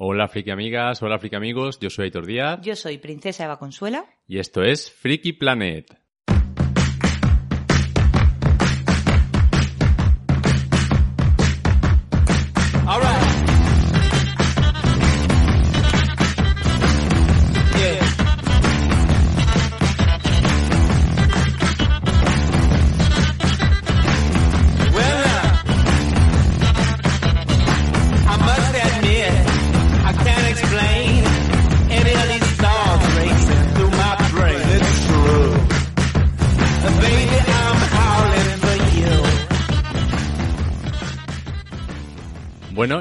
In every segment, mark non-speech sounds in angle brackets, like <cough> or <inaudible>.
Hola friki amigas, hola friki amigos, yo soy Aitor Díaz Yo soy Princesa Eva Consuela. y esto es Friki Planet.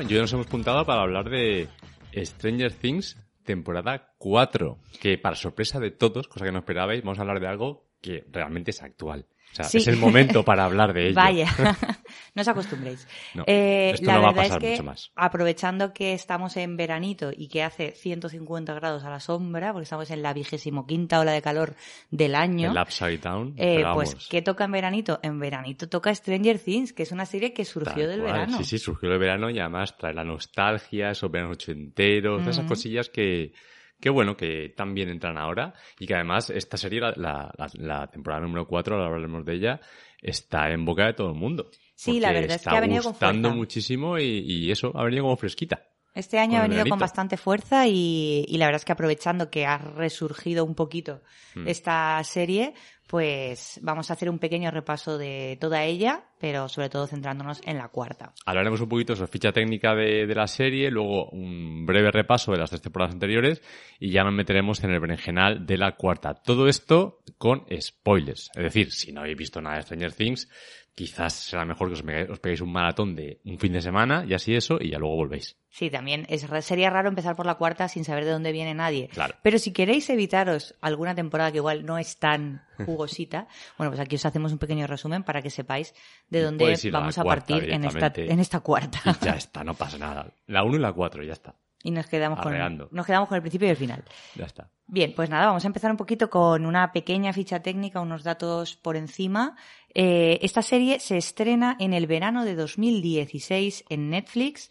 Yo nos hemos puntado para hablar de Stranger Things temporada 4, que para sorpresa de todos, cosa que no esperabais, vamos a hablar de algo que realmente es actual. Sea, Sí. es el momento para hablar de <laughs> ello. Vaya, <laughs> no os acostumbréis. No, Eh, esto la no va a verdad pasar es que, mucho más. aprovechando que estamos en veranito y que hace 150 grados a la sombra, porque estamos en la vigésimo quinta ola de calor del año, El Upside Down, eh, pues, ¿qué toca en veranito? En veranito toca Stranger Things, que es una serie que surgió tal del cual. verano. Sí, sí, surgió del verano y además trae la nostalgia, esos veranos ochenteros, esas Ujú. cosillas que, que bueno, que también entran ahora y que además esta serie, la, la, la- temporada número 4, ahora hablaremos de ella, está en boca de todo el mundo. Sí, la verdad es que ha venido con gustando fuerza. muchísimo y, y eso, ha venido como fresquita. Este año ha venido con bastante fuerza y, y la verdad es que aprovechando que ha resurgido un poquito Mm. esta serie, pues vamos a hacer un pequeño repaso de toda ella, pero sobre todo centrándonos en la cuarta. Hablaremos un poquito sobre ficha técnica de, de la serie, luego un breve repaso de las tres temporadas anteriores y ya nos meteremos en el berenjenal de la cuarta. Todo esto con spoilers. Es decir, si no habéis visto nada de Stranger Things, quizás será mejor que os, me- os peguéis un maratón de un fin de semana y así eso y ya luego volvéis. Sí, también es, sería raro empezar por la cuarta sin saber de dónde viene nadie. Claro. Pero si queréis evitaros alguna temporada que igual no es tan <laughs> jugosita, bueno, pues aquí os hacemos un pequeño resumen para que sepáis de dónde a vamos a partir en esta, directamente. en esta cuarta. Y ya está, no pasa nada. La 1 y la 4, ya está. Y nos quedamos con, nos quedamos con el principio y el final. Ya está. Bien, pues nada, vamos a empezar un poquito con una pequeña ficha técnica, unos datos por encima. Eh, esta serie se estrena en el verano de 2016 en Netflix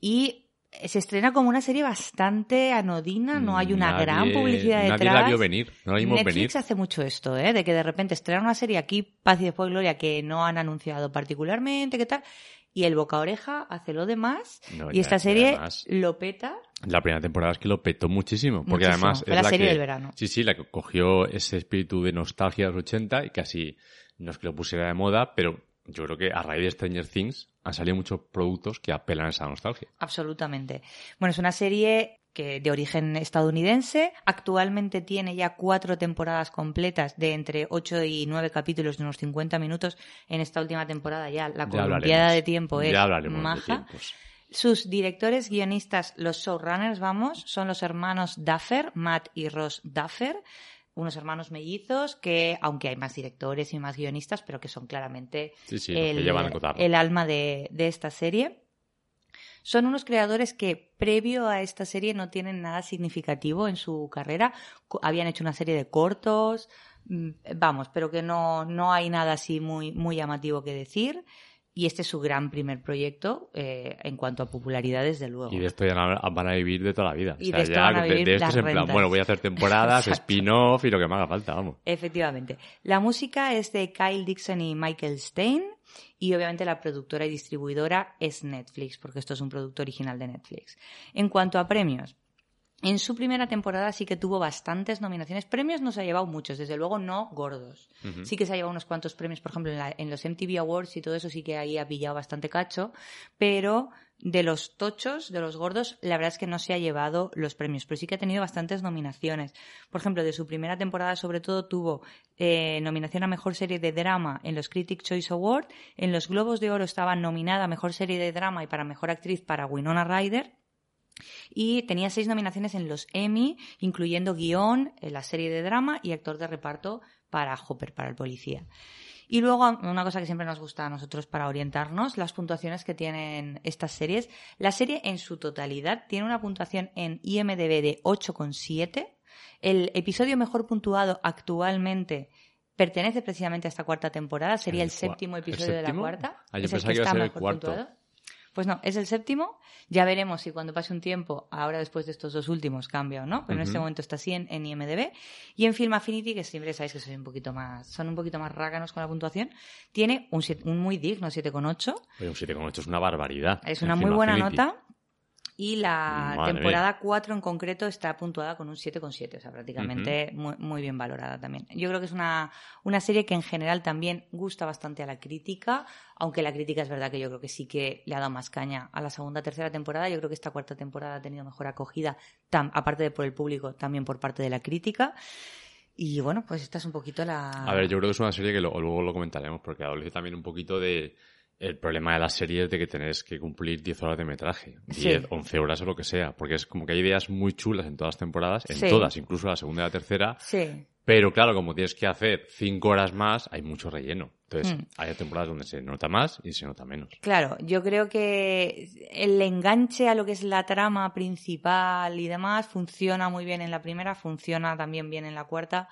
y se estrena como una serie bastante anodina, no hay una Nadie- gran publicidad Nadie detrás. la vio venir, no la vimos Netflix venir. hace mucho esto, ¿eh? De que de repente estrena una serie aquí, Paz y después Gloria, que no han anunciado particularmente, ¿qué tal? Y el boca oreja hace lo demás. No, y ya- esta serie además- lo peta. La primera temporada es que lo petó muchísimo, porque Muchísimo. además Fue es la serie que, del verano. Sí, sí, la que cogió ese espíritu de nostalgia de los 80 y casi no es que lo pusiera de moda, pero yo creo que a raíz de Stranger Things han salido muchos productos que apelan a esa nostalgia. Absolutamente. Bueno, es una serie que de origen estadounidense. Actualmente tiene ya cuatro temporadas completas de entre ocho y nueve capítulos de unos 50 minutos. En esta última temporada ya la columpiada de tiempo es maja. Sus directores, guionistas, los showrunners, vamos, son los hermanos Duffer, Matt y Ross Duffer, unos hermanos mellizos que, aunque hay más directores y más guionistas, pero que son claramente Sí, sí, los que llevan el alma de, de esta serie. Son unos creadores que previo a esta serie no tienen nada significativo en su carrera. Habían hecho una serie de cortos, mm, vamos, pero que no, no hay nada así muy, muy llamativo que decir. Y este es su gran primer proyecto eh, en cuanto a popularidad, desde luego. Y de esto ya van a- vivir de toda la vida. Y o sea, de esto ya van a vivir de esto es en plan, rentas. bueno, voy a hacer temporadas, <laughs> spin-off y lo que me haga falta, vamos. Efectivamente. La música es de Kyle Dixon y Michael Stein. Y obviamente la productora y distribuidora es Netflix, porque esto es un producto original de Netflix. En cuanto a premios, en su primera temporada sí que tuvo bastantes nominaciones. Premios no se ha llevado muchos, desde luego no gordos. Sí que se ha llevado unos cuantos premios, por ejemplo, en, la- en los MTV Awards y todo eso sí que ahí ha pillado bastante cacho, pero de los tochos, de los gordos, la verdad es que no se ha llevado los premios, pero sí que ha tenido bastantes nominaciones. Por ejemplo, de su primera temporada sobre todo tuvo eh, nominación a Mejor Serie de Drama en los Critic Choice Award, en los Globos de Oro estaba nominada a Mejor Serie de Drama y para Mejor Actriz para Winona Ryder, y tenía seis nominaciones en los Emmy, incluyendo guion, en la serie de drama y actor de reparto para Hopper, para el policía. Y luego, una cosa que siempre nos gusta a nosotros para orientarnos, las puntuaciones que tienen estas series. La serie en su totalidad tiene una puntuación en IMDB de 8,7. El episodio mejor puntuado actualmente pertenece precisamente a esta cuarta temporada. Sería el, ¿El cua- séptimo el episodio de la cuarta. Ah, yo Es el pensaba que iba a ser el cuarto. puntuado. Pues no, es el séptimo. Ya veremos si cuando pase un tiempo, ahora después de estos dos últimos, cambia o no. Pero en este momento está así en, en IMDB. Y en Film Affinity, que siempre sabéis que soy un poquito más, son un poquito más rácanos con la puntuación, tiene un, siete- un muy digno 7,8. Oye, un 7,8 es una barbaridad. Es una En muy Film buena Affinity. nota. Y la Madre temporada 4 en concreto está puntuada con un 7,7, o sea, prácticamente muy, muy bien valorada también. Yo creo que es una, una serie que en general también gusta bastante a la crítica, aunque la crítica es verdad que yo creo que sí que le ha dado más caña a la segunda, tercera temporada. Yo creo que esta cuarta temporada ha tenido mejor acogida, tam- aparte de por el público, también por parte de la crítica. Y bueno, pues esta es un poquito la... A ver, yo creo que es una serie que lo- luego lo comentaremos, porque adolece también un poquito de el problema de las series de que tenés que cumplir 10 horas de metraje, Sí. 10, 11 horas o lo que sea, porque es como que hay ideas muy chulas en todas las temporadas, en Sí. todas, incluso la segunda y la tercera, Sí, pero claro, como tienes que hacer 5 horas más, hay mucho relleno. Entonces, Mm. hay temporadas donde se nota más y se nota menos. Claro, yo creo que el enganche a lo que es la trama principal y demás funciona muy bien en la primera, funciona también bien en la cuarta,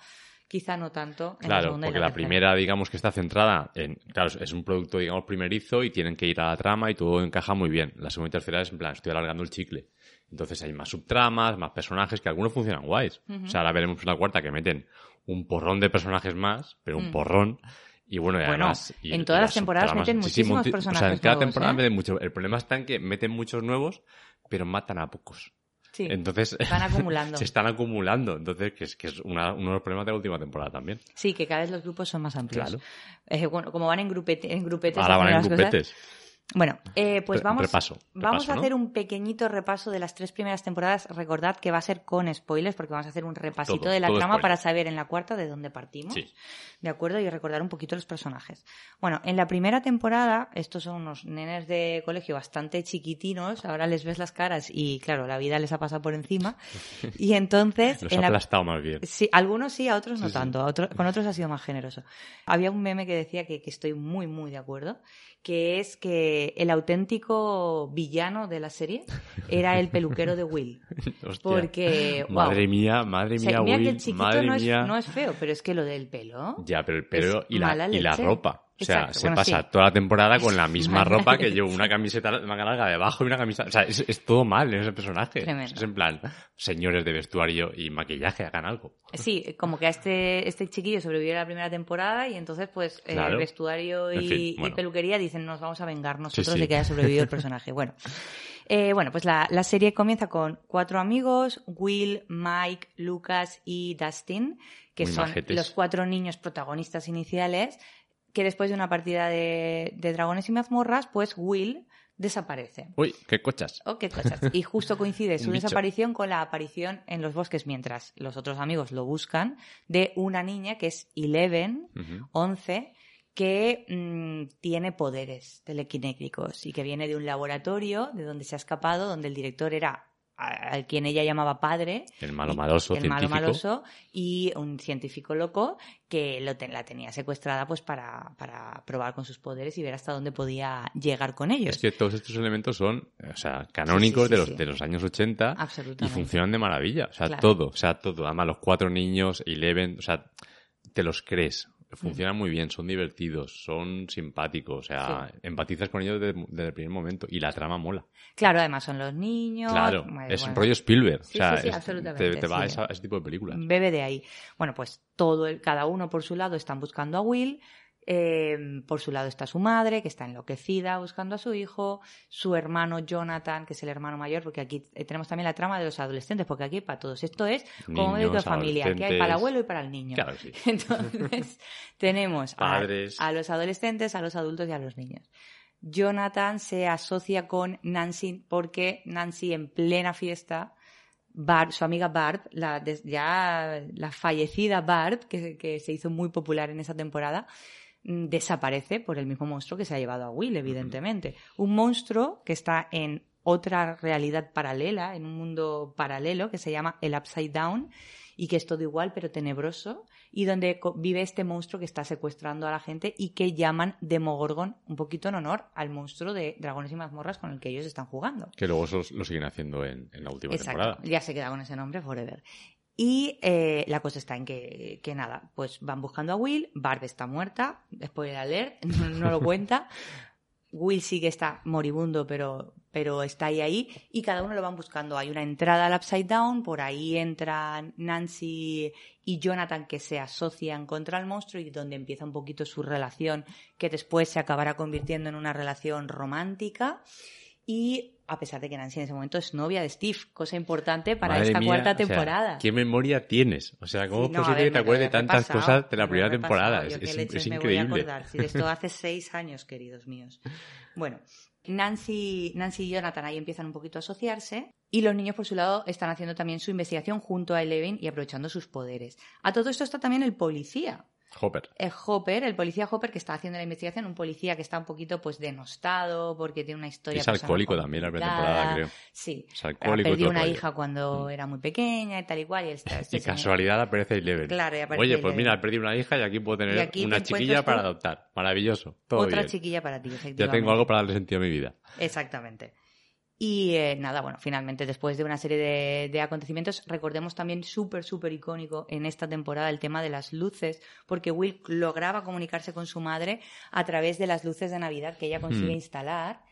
quizá no tanto en la Claro, porque la primera, digamos que está centrada en, claro, es un producto, digamos, primerizo y tienen que ir a la trama y todo encaja muy bien. La segunda y tercera es en plan, estoy alargando el chicle. Entonces hay más subtramas, más personajes que algunos funcionan guays. O sea, ahora veremos en la cuarta que meten un porrón de personajes más, pero un Mm. porrón. Y bueno, y Bueno, además, y en todas las las temporadas meten Sí, sí, muchísimos multi- O personajes sea, en cada nuevos, temporada ¿eh? meten muchos. El problema está en que meten muchos nuevos, pero matan a pocos. Sí, Entonces, van acumulando. <laughs> se están acumulando. Entonces, que es, que es una- uno de los problemas de la última temporada también. Sí, que cada vez los grupos son más amplios. Claro. Eh, bueno, como van en, grupete, en grupetes. Ahora van en cosas. Bueno, eh, pues vamos, repaso, vamos a ¿no? hacer un pequeñito repaso de las tres primeras temporadas. Recordad que va a ser con spoilers porque vamos a hacer un repasito Todo, de la trama spoiler. para saber en la cuarta de dónde partimos. Sí. ¿De acuerdo? Y recordar un poquito los personajes. Bueno, en la primera temporada, estos son unos nenes de colegio bastante chiquitinos. Ahora les ves las caras y, claro, la vida les ha pasado por encima. <laughs> Y entonces, Los en ha la, aplastado más bien. Sí, algunos sí, a otros no Sí, sí. tanto. a otro- con otros ha sido más generoso. Había un meme que decía que, que estoy muy, muy de acuerdo, que es que el auténtico villano de la serie era el peluquero de Will. <laughs> Hostia. Porque, wow. Madre mía, madre O sea, mía, que el chiquito madre no es, mía. no es feo, pero es que lo del pelo... Ya, pero el pelo Es y la, y la ropa. O sea, Exacto, se bueno, pasa sí. toda la temporada con la <laughs> misma ropa que llevo una camiseta manga larga debajo y una camisa. O sea, es, es todo mal en ese personaje. Tremendo. Es en plan, señores de vestuario y maquillaje, hagan algo. Sí, como que a este, este chiquillo sobrevivió la primera temporada y entonces pues eh, Claro. vestuario y, En fin, y bueno. peluquería dicen nos vamos a vengar nosotros sí. de que haya sobrevivido el personaje. Bueno, Eh, bueno pues la, la serie comienza con cuatro amigos, Will, Mike, Lucas y Dustin, que Muy son majetes. los cuatro niños protagonistas iniciales, que después de una partida de, de dragones y mazmorras, pues Will desaparece. Uy, qué cochas. Oh, qué cosas. Y justo coincide <laughs> su desaparición con la aparición en los bosques mientras los otros amigos lo buscan de una niña que es Eleven, Ujú. 11, que mm, tiene poderes telequinéticos y que viene de un laboratorio de donde se ha escapado, donde el director era al quien ella llamaba padre, El malo y- maloso, el malo maloso y un científico loco que lo ten- la tenía secuestrada pues para, para probar con sus poderes y ver hasta dónde podía llegar con ellos. Es que todos estos elementos son, o sea, canónicos Sí, sí, sí, de, los, de los años 80 y funcionan de maravilla. O sea, Claro. todo, o sea, todo. Además, los cuatro niños, Eleven, o sea, te los crees. Mm. Funcionan muy bien, son divertidos, son simpáticos, o sea, empatizas con ellos desde, desde el primer momento y la trama mola. Claro, además son los niños. Claro, bueno, es un rollo Spielberg, Sí, o sea, sí, es- absolutamente, te, te va a, esa- a ese tipo de películas. Bebe de ahí. Bueno, pues todo el, cada uno por su lado están buscando a Will. Eh, por su lado está su madre, que está enloquecida buscando a su hijo, su hermano Jonathan, que es el hermano mayor, porque aquí eh, tenemos también la trama de los adolescentes, porque aquí para todos esto es como médico de familia, que hay para el abuelo y para el niño. Claro sí. <laughs> Entonces, <laughs> tenemos a- Padres. A, los adolescentes, a los adultos y a los niños. Jonathan se asocia con Nancy porque Nancy en plena fiesta, Barb, su amiga Barb, la, ya la fallecida Barb, que, que se hizo muy popular en esa temporada, desaparece por el mismo monstruo que se ha llevado a Will, evidentemente. Un monstruo que está en otra realidad paralela, en un mundo paralelo que se llama el Upside Down y que es todo igual pero tenebroso y donde vive este monstruo que está secuestrando a la gente y que llaman Demogorgon un poquito en honor al monstruo de Dragones y Mazmorras con el que ellos están jugando. Que luego eso lo siguen haciendo en, en la última Exacto, temporada. ya se queda con ese nombre forever. Y eh, la cosa está en que, nada, pues van buscando a Will, Barb está muerta, spoiler alert, <laughs> no, no lo cuenta. Will sí que está moribundo, pero, pero está ahí ahí, y cada uno lo van buscando. Hay una entrada al Upside Down, por ahí entran Nancy y Jonathan que se asocian contra el monstruo y donde empieza un poquito su relación, que después se acabará convirtiendo en una relación romántica. Y a pesar de que Nancy en ese momento es novia de Steve, cosa importante para Madre esta mía, cuarta o sea, temporada. ¿Qué memoria tienes? O sea, ¿cómo Sí, es no, posible ver, que te acuerdes de tantas cosas de la me primera temporada? Es, es- es me voy a increíble. acordar. Si de esto hace seis años, queridos míos. Bueno, Nancy, Nancy y Jonathan ahí empiezan un poquito a asociarse y los niños por su lado están haciendo también su investigación junto a Eleven y aprovechando sus poderes. A todo esto está también el policía, Hopper. el Hopper, el policía Hopper que está haciendo la investigación, un policía que está un poquito pues denostado porque tiene una historia Es personal alcohólico también la primera temporada, complicada. creo. Sí, Es alcohólico perdió una hija cuando Mm. era muy pequeña y tal y cual y está- <laughs> este Y señor- casualidad aparece Eleven. Claro, y aparece Oye, pues mira, perdido una hija y aquí puedo tener aquí una te chiquilla para adoptar. Maravilloso. Todo Otra bien. chiquilla para ti, efectivamente. Ya tengo algo para darle sentido a mi vida. Exactamente. Y eh, nada, bueno, finalmente, después de una serie de, de acontecimientos, recordemos también súper, súper icónico en esta temporada el tema de las luces, porque Will lograba comunicarse con su madre a través de las luces de Navidad que ella consigue Hmm. instalar.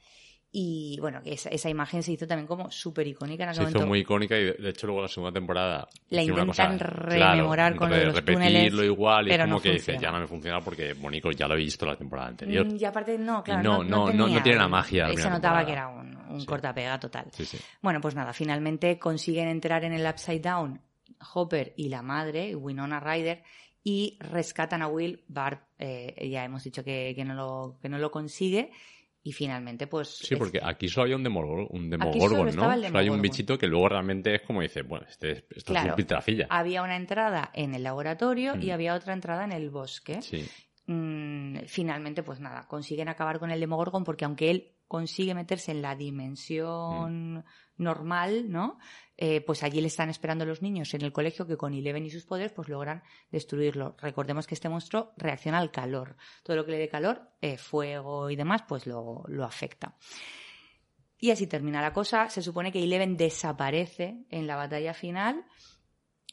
Y bueno, esa, esa imagen se hizo también como súper icónica en aquel Se hizo momento. muy icónica y de hecho luego la segunda temporada La intentan rememorar con lo de los repetirlo túneles, igual y es pero como no que funciona. ya no me funciona porque Mónico ya lo he visto la temporada anterior. Mm, Y aparte, no, claro, no, no, no, no- no tenía- tiene la magia Se notaba temporada. que era un, un Sí. cortapega total. Sí, sí. Bueno, pues nada, finalmente consiguen entrar en el Upside Down Hopper y la madre, Winona Ryder, y rescatan a Will. Bart, eh, ya hemos dicho que, que no lo, que no lo consigue. Y finalmente, pues. Sí, es- porque aquí solo había un Demogorgon, un solo Demogorgon ¿no? el Solo hay un Demogorgon. bichito que luego realmente es como dice, bueno, este, esto es Claro. un piltrafilla. había una entrada en el laboratorio y Mm. había otra entrada en el bosque. Sí. Mm, finalmente, pues nada, consiguen acabar con el Demogorgon porque aunque él consigue meterse en la dimensión Mm. normal, ¿no? Eh, pues allí le están esperando los niños en el colegio que con Eleven y sus poderes pues logran destruirlo. Recordemos que este monstruo reacciona al calor. Todo lo que le dé calor, eh, fuego y demás, pues lo, lo afecta. Y así termina la cosa. Se supone que Eleven desaparece en la batalla final,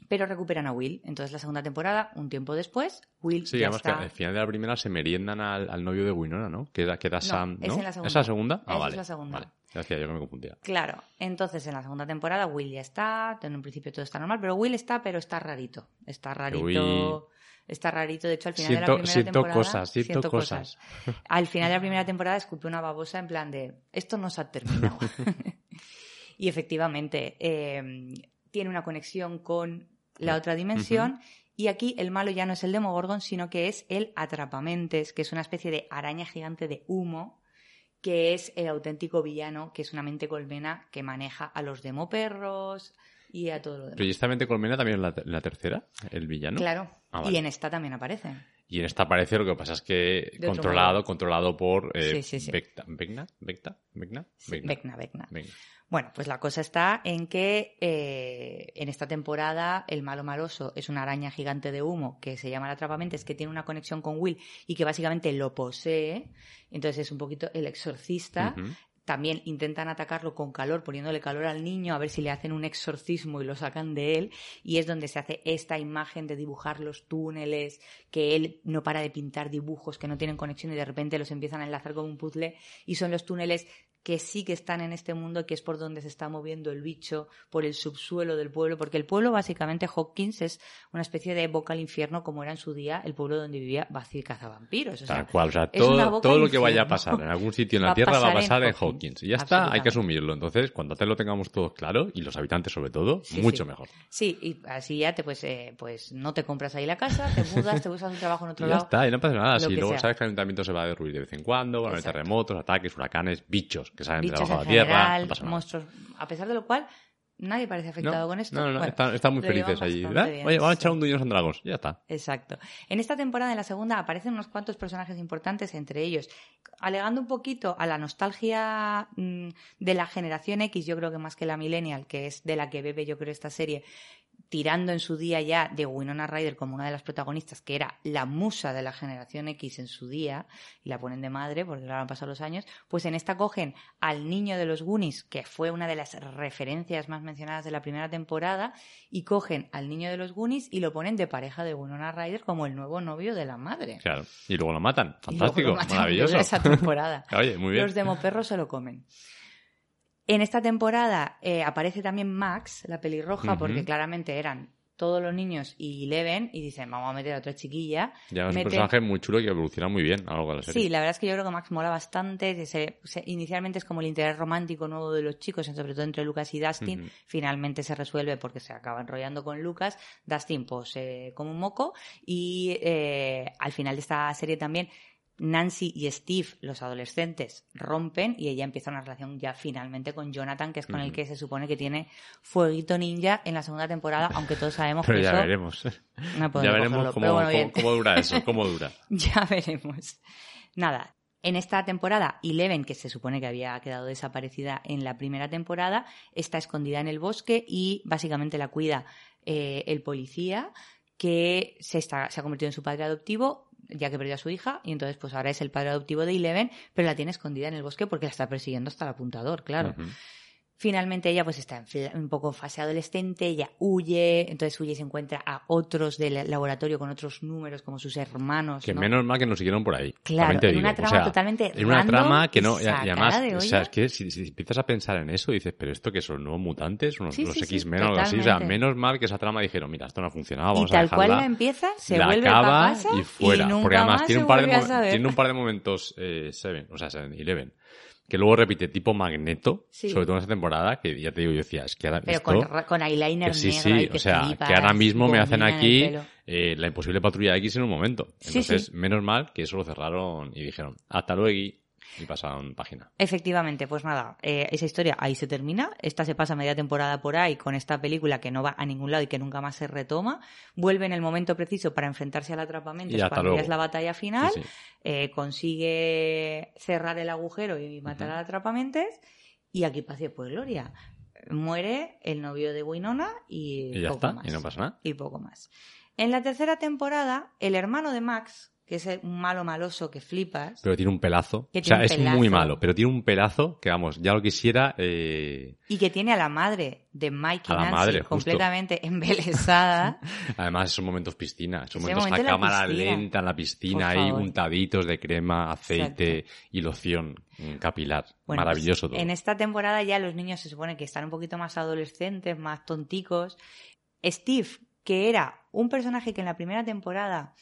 pero recuperan a Will. Entonces, la segunda temporada, un tiempo después, Will Sí, ya además está... que al final de la primera se meriendan al, al novio de Winona, ¿no? Que era, que era Sam, ¿no? es en la segunda. ¿Es la segunda? Ah, Esa es vale. la segunda. Vale. Yo que me confundía. Claro, entonces en la segunda temporada Will ya está, en un principio todo está normal, pero Will está, pero está rarito. Está rarito. Está rarito, de hecho al final de la primera siento temporada. cosas, siento, cosas. <laughs> Al final de la primera temporada escupió una babosa en plan de esto no se ha terminado. <laughs> y efectivamente, eh, tiene una conexión con la otra dimensión. Y aquí el malo ya no es el Demogorgon, sino que es el Atrapamentes, que es una especie de araña gigante de humo, que es el auténtico villano, que es una mente colmena que maneja a los demoperros y a todo lo demás. Pero ¿y esta mente colmena también en la, en la tercera? ¿El villano? Claro. Ah, Y en esta también aparece. Y en esta aparece lo que pasa es que De controlado, controlado por eh, Sí, sí, sí. Vecta. ¿Vecna? ¿Vecta? ¿Vecna? Sí, Vecna. Vecna, Vecna. Bueno, pues la cosa está en que eh, en esta temporada el malo maloso es una araña gigante de humo que se llama el atrapamentes, que tiene una conexión con Will y que básicamente lo posee. Entonces es un poquito el exorcista. También intentan atacarlo con calor, poniéndole calor al niño, a ver si le hacen un exorcismo y lo sacan de él. Y es donde se hace esta imagen de dibujar los túneles, que él no para de pintar dibujos que no tienen conexión y de repente los empiezan a enlazar como un puzzle. Y son los túneles que sí que están en este mundo, que es por donde se está moviendo el bicho, por el subsuelo del pueblo, porque el pueblo básicamente Hawkins es una especie de boca al infierno como era en su día el pueblo donde vivía Buffy cazavampiros. O sea, Tal cual, o sea, todo, todo lo que vaya a pasar en algún sitio en la Tierra va a pasar en Hawkins. Y ya está, hay que asumirlo. Entonces, cuando antes lo tengamos todo claro, y los habitantes sobre todo, Sí, mucho sí. mejor. Sí, y así ya te pues, eh, pues no te compras ahí la casa, te mudas, te buscas un trabajo en otro Y ya lado. está, y no pasa nada. Si luego sea. sabes que el ayuntamiento se va a derruir de vez en cuando, van a haber terremotos, ataques, huracanes, bichos que salen de Bichos de la tierra. no monstruos. A pesar de lo cual, nadie parece afectado No, con esto. No, no, no, Bueno, están, están muy felices allí. ¿Eh? Oye, vamos a echar un Dungeons and Dragons. Ya está. Exacto. En esta temporada, en la segunda, aparecen unos cuantos personajes importantes, entre ellos, alegando un poquito a la nostalgia mm, de la generación X, yo creo que más que la millennial, que es de la que bebe yo creo esta serie, tirando en su día ya de Winona Ryder como una de las protagonistas, que era la musa de la generación X en su día, y la ponen de madre porque ahora han pasado los años, pues en esta cogen al niño de los Goonies, que fue una de las referencias más mencionadas de la primera temporada, y cogen al niño de los Goonies y lo ponen de pareja de Winona Ryder como el nuevo novio de la madre. Claro. Y luego lo matan. Y luego Fantástico. lo matan Maravilloso. esa temporada. <laughs> Oye, muy bien. Los demoperros se lo comen. En esta temporada eh, aparece también Max, la pelirroja, porque claramente eran todos los niños y Leven, y dicen, vamos a meter a otra chiquilla. Ya es un personaje muy chulo y que evoluciona muy bien a lo largo de la serie. Sí, la verdad es que yo creo que Max mola bastante. que se- se- inicialmente es como el interés romántico nuevo de los chicos, sobre todo entre Lucas y Dustin. Finalmente se resuelve porque se acaba enrollando con Lucas. Dustin, pues, eh, como un moco. Y eh, al final de esta serie también, Nancy y Steve, los adolescentes, rompen y ella empieza una relación ya finalmente con Jonathan, que es con el que se supone que tiene fueguito ninja en la segunda temporada, aunque todos sabemos Pero que ya eso veremos. no ya veremos bueno, cómo dura eso, <laughs> cómo dura. Ya veremos. Nada, en esta temporada, Eleven, que se supone que había quedado desaparecida en la primera temporada, está escondida en el bosque y básicamente la cuida eh, el policía que se, está, se ha convertido en su padre adoptivo ya que perdió a su hija y entonces pues ahora es el padre adoptivo de Eleven pero la tiene escondida en el bosque porque la está persiguiendo hasta el apuntador, claro. Finalmente ella pues está un poco en fase adolescente, ella huye, entonces huye y se encuentra a otros del laboratorio con otros números como sus hermanos. Que ¿no? menos mal que nos siguieron por ahí. Claro, en digo. una O trama sea, totalmente En una trama que y no. Y, y además, o sea, es que si, si empiezas a pensar en eso, dices, pero esto que son nuevos mutantes, unos, Sí, los sí, sí, X-Men o algo así. O sea, menos mal que esa trama dijeron, mira, esto no ha funcionado, y vamos a tal cual la empieza, se la vuelve acaba para casa y fuera. nunca porque además más un, par de, tiene un par de momentos eh, Seven, o sea, Seven, Eleven, que luego repite tipo Magneto, Sí. sobre todo en esa temporada, que ya te digo, yo decía, es que ahora Pero esto- con, con eyeliner sí, negro sí, ahí o sea, flipas, que ahora mismo me hacen aquí eh, la imposible patrulla X en un momento. Sí, Entonces, sí. menos mal que eso lo cerraron y dijeron, hasta luego y, pasaron página. Efectivamente, pues nada, eh, esa historia ahí se termina. Esta se pasa media temporada por ahí con esta película que no va a ningún lado y que nunca más se retoma. Vuelve en el momento preciso para enfrentarse al atrapamiento cuando ya es la batalla final. Sí, sí. Eh, consigue cerrar el agujero y matar al atrapamentes. Y aquí pase pues gloria. Muere el novio de Winona y, Y ya poco está, más. y no pasa nada. y poco más. En la tercera temporada, el hermano de Max, que es un malo maloso que flipas, Pero tiene un pelazo. Que o sea, es muy malo, pero tiene un pelazo que, vamos, ya lo quisiera. Eh... y que tiene a la madre de Mike y A la Nancy madre, completamente embelesada. <laughs> Además, esos momentos piscina, esos momentos a momento en la cámara piscina. lenta en la piscina, ahí untaditos de crema, aceite y loción capilar. Bueno, Maravilloso pues, todo. En esta temporada ya los niños se supone que están un poquito más adolescentes, más tonticos. Steve, que era un personaje que en la primera temporada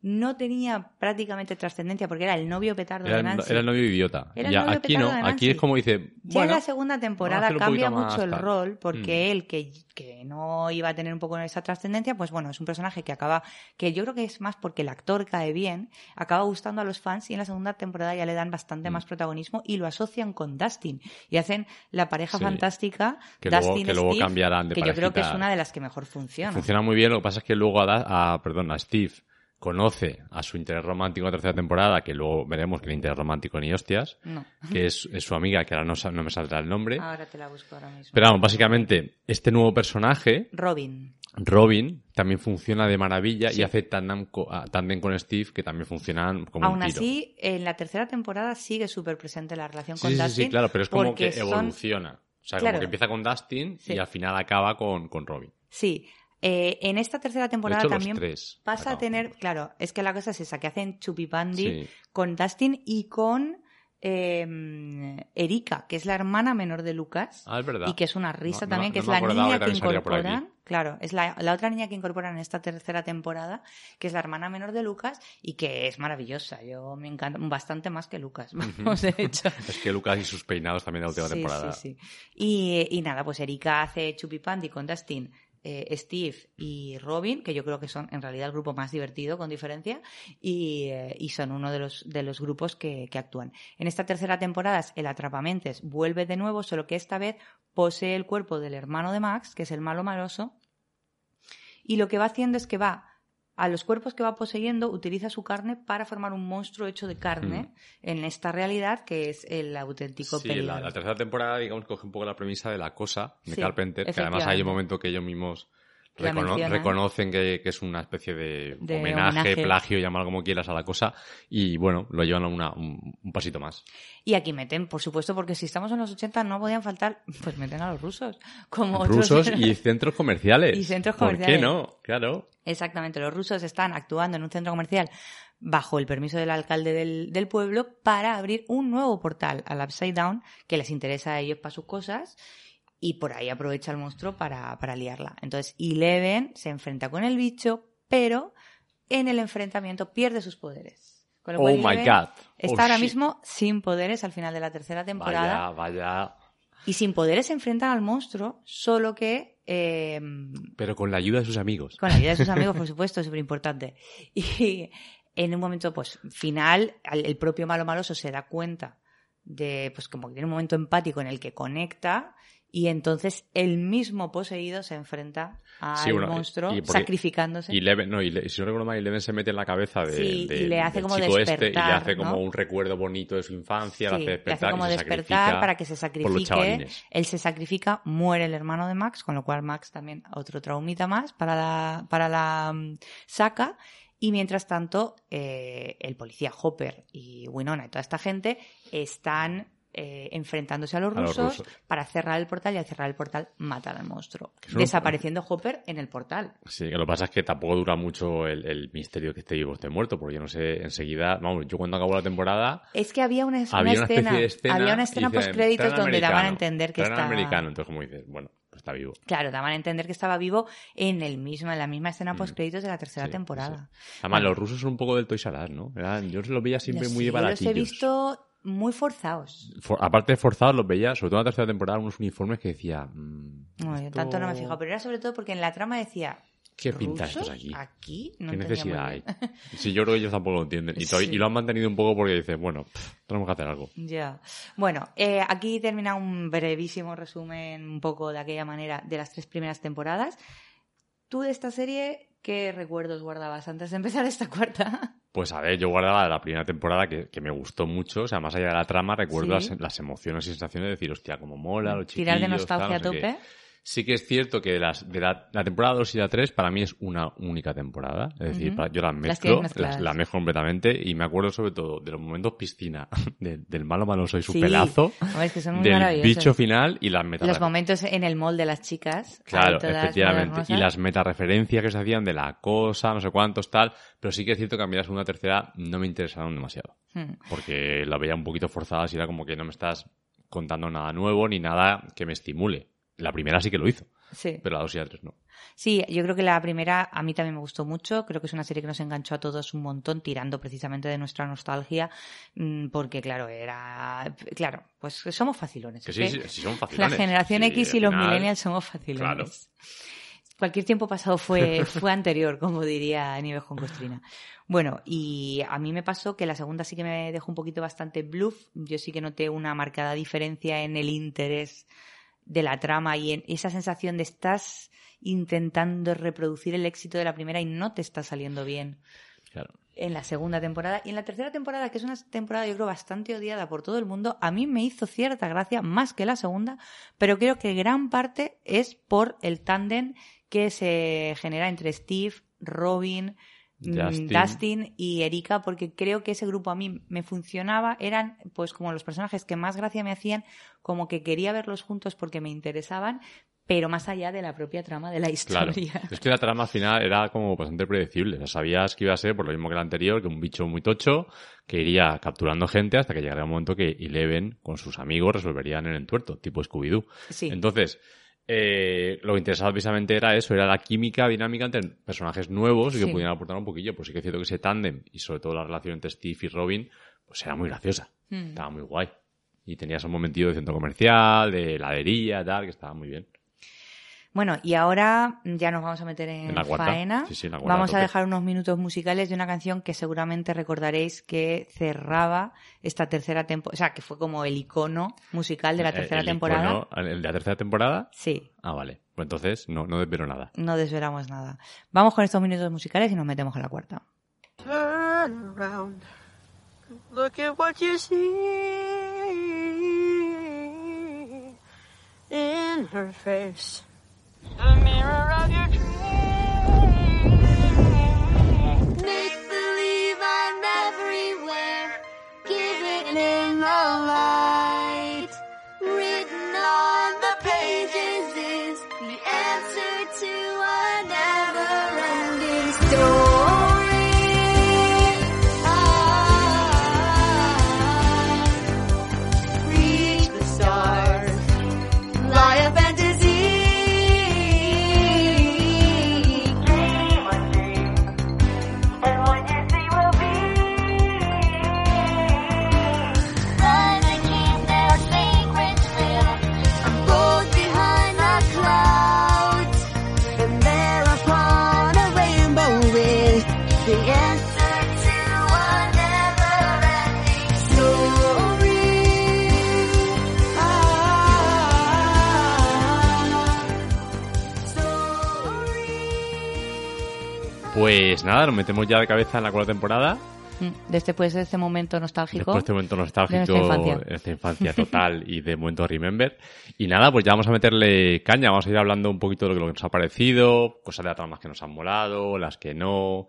no tenía prácticamente trascendencia porque era el novio petardo Era, de Nancy. era el novio idiota. Era el novio aquí no, petardo de aquí Nancy. es como dice, Ya bueno, en la segunda temporada cambia más mucho el tal. rol porque Mm. él, que, que no iba a tener un poco esa trascendencia, pues bueno, es un personaje que acaba, que yo creo que es más porque el actor cae bien, acaba gustando a los fans y en la segunda temporada ya le dan bastante Mm. más protagonismo y lo asocian con Dustin y hacen la pareja Sí. fantástica que luego, que luego Steve, cambiarán de que yo creo que es una de las que mejor funciona. Funciona muy bien, lo que pasa es que luego a, Da- a- perdón, a Steve conoce a su interés romántico en la tercera temporada, que luego veremos que el interés romántico ni hostias, No, que es, es su amiga, que ahora no, me saldrá el nombre. ahora te la busco ahora mismo. Pero vamos, básicamente, este nuevo personaje, Robin. Robin, también funciona de maravilla Sí. y hace ah, tándem con Steve, que también funcionan como Aún un tiro. así, en la tercera temporada sigue súper presente la relación con sí, sí, Dustin. sí, claro, pero es como que son- evoluciona. O sea, Claro. como que empieza con Dustin y al final acaba con, con Robin. Sí, eh, en esta tercera temporada también tres pasa a tener, claro, es que la cosa es esa, que hacen chupipandi Sí. con Dustin y con eh, Erika, que es la hermana menor de Lucas. Ah, es verdad. Y que es una risa No- no- también, que no es la niña que incorporan. Claro, es la, la otra niña que incorporan en esta tercera temporada, que es la hermana menor de Lucas y que es maravillosa. Yo me encanta, bastante más que Lucas, <laughs> vamos, de hecho. <laughs> Es que Lucas y sus peinados también de la última Sí, temporada. sí, sí. Y, y nada, pues Erika hace Chupipandi con Dustin, eh, Steve y Robin, que yo creo que son en realidad el grupo más divertido, con diferencia, y, eh, son uno de los, de los grupos que, que actúan. En esta tercera temporada, el Atrapamentes vuelve de nuevo, solo que esta vez posee el cuerpo del hermano de Max, que es el malo maloso, y lo que va haciendo es que va a los cuerpos que va poseyendo, utiliza su carne para formar un monstruo hecho de carne en esta realidad que es el auténtico Mm. Sí, peligro. la, la tercera temporada, digamos, coge un poco la premisa de la cosa de Sí, Carpenter, que además hay un momento que ellos mismos recono- reconocen que, que es una especie de, De homenaje, homenaje. plagio, llámalo como quieras a la cosa, y bueno, lo llevan a una- un, un pasito más. Y aquí meten, por supuesto, porque si estamos en los 80 no podían faltar, pues meten a los rusos. Como otros- Rusos y <laughs> centros comerciales. Y centros ¿Por comerciales. qué no? Claro. Exactamente, los rusos están actuando en un centro comercial bajo el permiso del alcalde del, del pueblo para abrir un nuevo portal al Upside Down que les interesa a ellos para sus cosas y por ahí aprovecha el monstruo para, para liarla. Entonces, Eleven se enfrenta con el bicho, pero en el enfrentamiento pierde sus poderes. Con lo Oh cual my Eleven God. Está Oh, ahora shit. mismo sin poderes al final de la tercera temporada. Vaya, vaya. Y sin poderes se enfrentan al monstruo, solo que eh, Pero con la ayuda de sus amigos. con la ayuda de sus amigos, por supuesto, súper importante. Y en un momento, pues, final, al- el propio malo maloso se da cuenta de, pues, como que tiene un momento empático en el que conecta y entonces el mismo poseído se enfrenta al Sí, bueno, monstruo y porque- sacrificándose. Y Eleven, no, y Le- si no recuerdo mal, Eleven se mete en la cabeza de, Sí, de- y le hace del como chico este y le hace como ¿no? un recuerdo bonito de su infancia, Sí, le hace despertar como y se despertar para que se sacrifique. Él se sacrifica, muere el hermano de Max, con lo cual Max también otro traumita más para la, para la mm, saca. Y mientras tanto, eh, el policía Hopper y Winona y toda esta gente están eh, enfrentándose a los, A los rusos para cerrar el portal y al cerrar el portal matan al monstruo. Desapareciendo Hopper en el portal. Sí, que lo que pasa es que tampoco dura mucho el, el misterio que esté vivo o esté muerto, porque yo no sé, enseguida, vamos, yo cuando acabó la temporada, Es que había una, una había una escena, especie de escena. había una escena y dicen, post créditos "Tren donde daban a entender que estaba americano, entonces como dices, bueno, pues está vivo. Claro, daban a entender que estaba vivo en el mismo, en la misma escena Mm. post créditos de la tercera Sí, temporada. Además, Bueno. los rusos son un poco del Toys R Us, ¿no? Yo los veía siempre Los- muy Los baratillos. he visto muy forzados. For- aparte de forzados, los veía, sobre todo en la tercera temporada, unos uniformes que decía... mm, No, yo esto- tanto no me he fijado, pero era sobre todo porque en la trama decía. ¿Qué pinta ¿rusos? estos aquí? No ¿Qué necesidad hay? Sí, yo creo que ellos tampoco lo entienden. Y, todavía- Sí. y lo han mantenido un poco porque dicen, bueno, pff, tenemos que hacer algo. Ya. Bueno, eh, aquí termina un brevísimo resumen, un poco de aquella manera, de las tres primeras temporadas. ¿Tú de esta serie qué recuerdos guardabas antes de empezar esta cuarta? Pues a ver, yo guardaba la primera temporada que, que me gustó mucho. O sea, más allá de la trama, recuerdo Sí. las, las emociones y sensaciones de decir, hostia, como mola, los chiquillos... Tirar de tal, nostalgia a qué. Sí que es cierto que de, las, de la, la temporada 2 y la 3 para mí es una única temporada. Es decir, para- yo las Las mezclo, las, mezcladas. las mezclo completamente y me acuerdo sobre todo de los momentos piscina, <laughs> de- del malo maloso y su Sí. pelazo, <laughs> Hombre, es que son muy del bicho final y las meta Los momentos en el mall de las chicas. Claro, todas efectivamente. Y las metareferencias que se hacían de la cosa, no sé cuántos, tal. Pero sí que es cierto que a mí la segunda tercera no me interesaron demasiado. Hmm. Porque la veía un poquito forzadas y era como que no me estás contando nada nuevo ni nada que me estimule. La primera sí que lo hizo, Sí. pero la dos y la tres no. Sí, yo creo que la primera a mí también me gustó mucho. Creo que es una serie que nos enganchó a todos un montón, tirando precisamente de nuestra nostalgia, mm, porque claro, era. Claro, pues somos facilones. Que ¿ok? sí, sí, sí son La facilones. generación Sí, X y los final- millennials somos facilones. Claro. Cualquier tiempo pasado fue, <laughs> fue anterior, como diría Nieves con Costrina. Bueno, y a mí me pasó que la segunda sí que me dejó un poquito bastante bluff. Yo sí que noté una marcada diferencia en el interés de la trama y en esa sensación de estás intentando reproducir el éxito de la primera y no te está saliendo bien Claro. en la segunda temporada. Y en la tercera temporada, que es una temporada yo creo bastante odiada por todo el mundo, a mí me hizo cierta gracia más que la segunda, pero creo que gran parte es por el tándem que se genera entre Steve, Robin, Justin. Dustin y Erika, porque creo que ese grupo a mí me funcionaba, eran pues como los personajes que más gracia me hacían, como que quería verlos juntos porque me interesaban, pero más allá de la propia trama de la Claro. historia. <laughs> Es que la trama al final era como bastante predecible. O sea, sabías que iba a ser por lo mismo que la anterior, que un bicho muy tocho que iría capturando gente hasta que llegaría un momento que Eleven con sus amigos resolverían el entuerto, tipo Scooby-Doo. Sí. Entonces, eh, lo que interesaba precisamente era eso, era la química dinámica entre personajes nuevos y que Sí. pudieran aportar un poquillo. Pues sí que es cierto que ese tándem y sobre todo la relación entre Steve y Robin, pues era muy graciosa. Mm. Estaba muy guay. Y tenías un momentillo de centro comercial, de heladería, tal, que estaba muy bien. Bueno, y ahora ya nos vamos a meter en, En la cuarta. faena. Sí, sí, en la cuarta, vamos a dejar unos minutos musicales de una canción que seguramente recordaréis que cerraba esta tercera temporada, o sea, que fue como el icono musical de la El- tercera el temporada. icono- ¿El de la tercera temporada? Sí, Ah, vale. Pues entonces no, no desvelo nada. no desvelamos nada. Vamos con estos minutos musicales y nos metemos en la cuarta. Turn around. Look at what you see in her face. The mirror of your Pues nada, nos metemos ya de cabeza en la cuarta temporada. Mm, Después de este momento nostálgico. Después de este momento nostálgico, de nuestra infancia. nuestra infancia total y de momento remember. Y nada, pues ya vamos a meterle caña, vamos a ir hablando un poquito de lo que nos ha parecido, cosas de las tramas que nos han molado, las que no,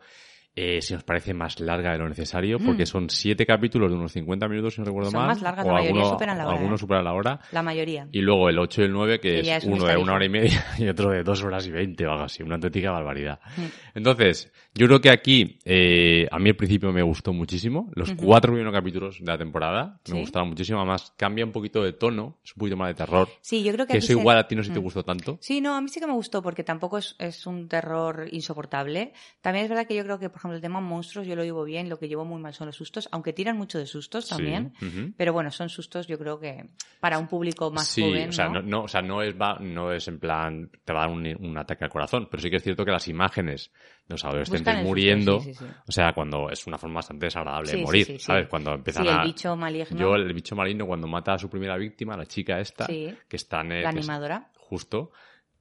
eh, si nos parece más larga de lo necesario, porque son siete capítulos de unos 50 minutos, si no recuerdo. Son mal. más largas, o la mayoría alguno- superan la hora, Algunos ¿eh? superan la hora. La mayoría. Y luego el 8 y el 9, que, Que es es un uno de una hora y media <laughs> y otro de dos horas y veinte o algo así, una auténtica barbaridad. Mm. Entonces, yo creo que aquí, eh, a mí al principio me gustó muchísimo. Los cuatro primeros capítulos de la temporada me gustaron muchísimo. Además, cambia un poquito de tono, es un poquito más de terror. Sí, yo creo que Que eso se- igual a ti no sé si te Mm. gustó tanto. Sí, no, a mí sí que me gustó porque tampoco es, es un terror insoportable. También es verdad que yo creo que, por ejemplo, el tema monstruos yo lo llevo bien, lo que llevo muy mal son los sustos, aunque tiran mucho de sustos Sí, también. Pero bueno, son sustos yo creo que para un público más sí, joven, o sea, ¿no? no, no, o sea, no es, va- no es en plan, te va a dar un, un ataque al corazón, pero sí que es cierto que las imágenes los adolescentes muriendo, sí, sí, sí. o sea, cuando es una forma bastante desagradable de morir. ¿sabes? Cuando empiezan el a... bicho maligno. Yo, el bicho marino, cuando mata a su primera víctima, la chica esta, que está en el- La es- animadora. justo,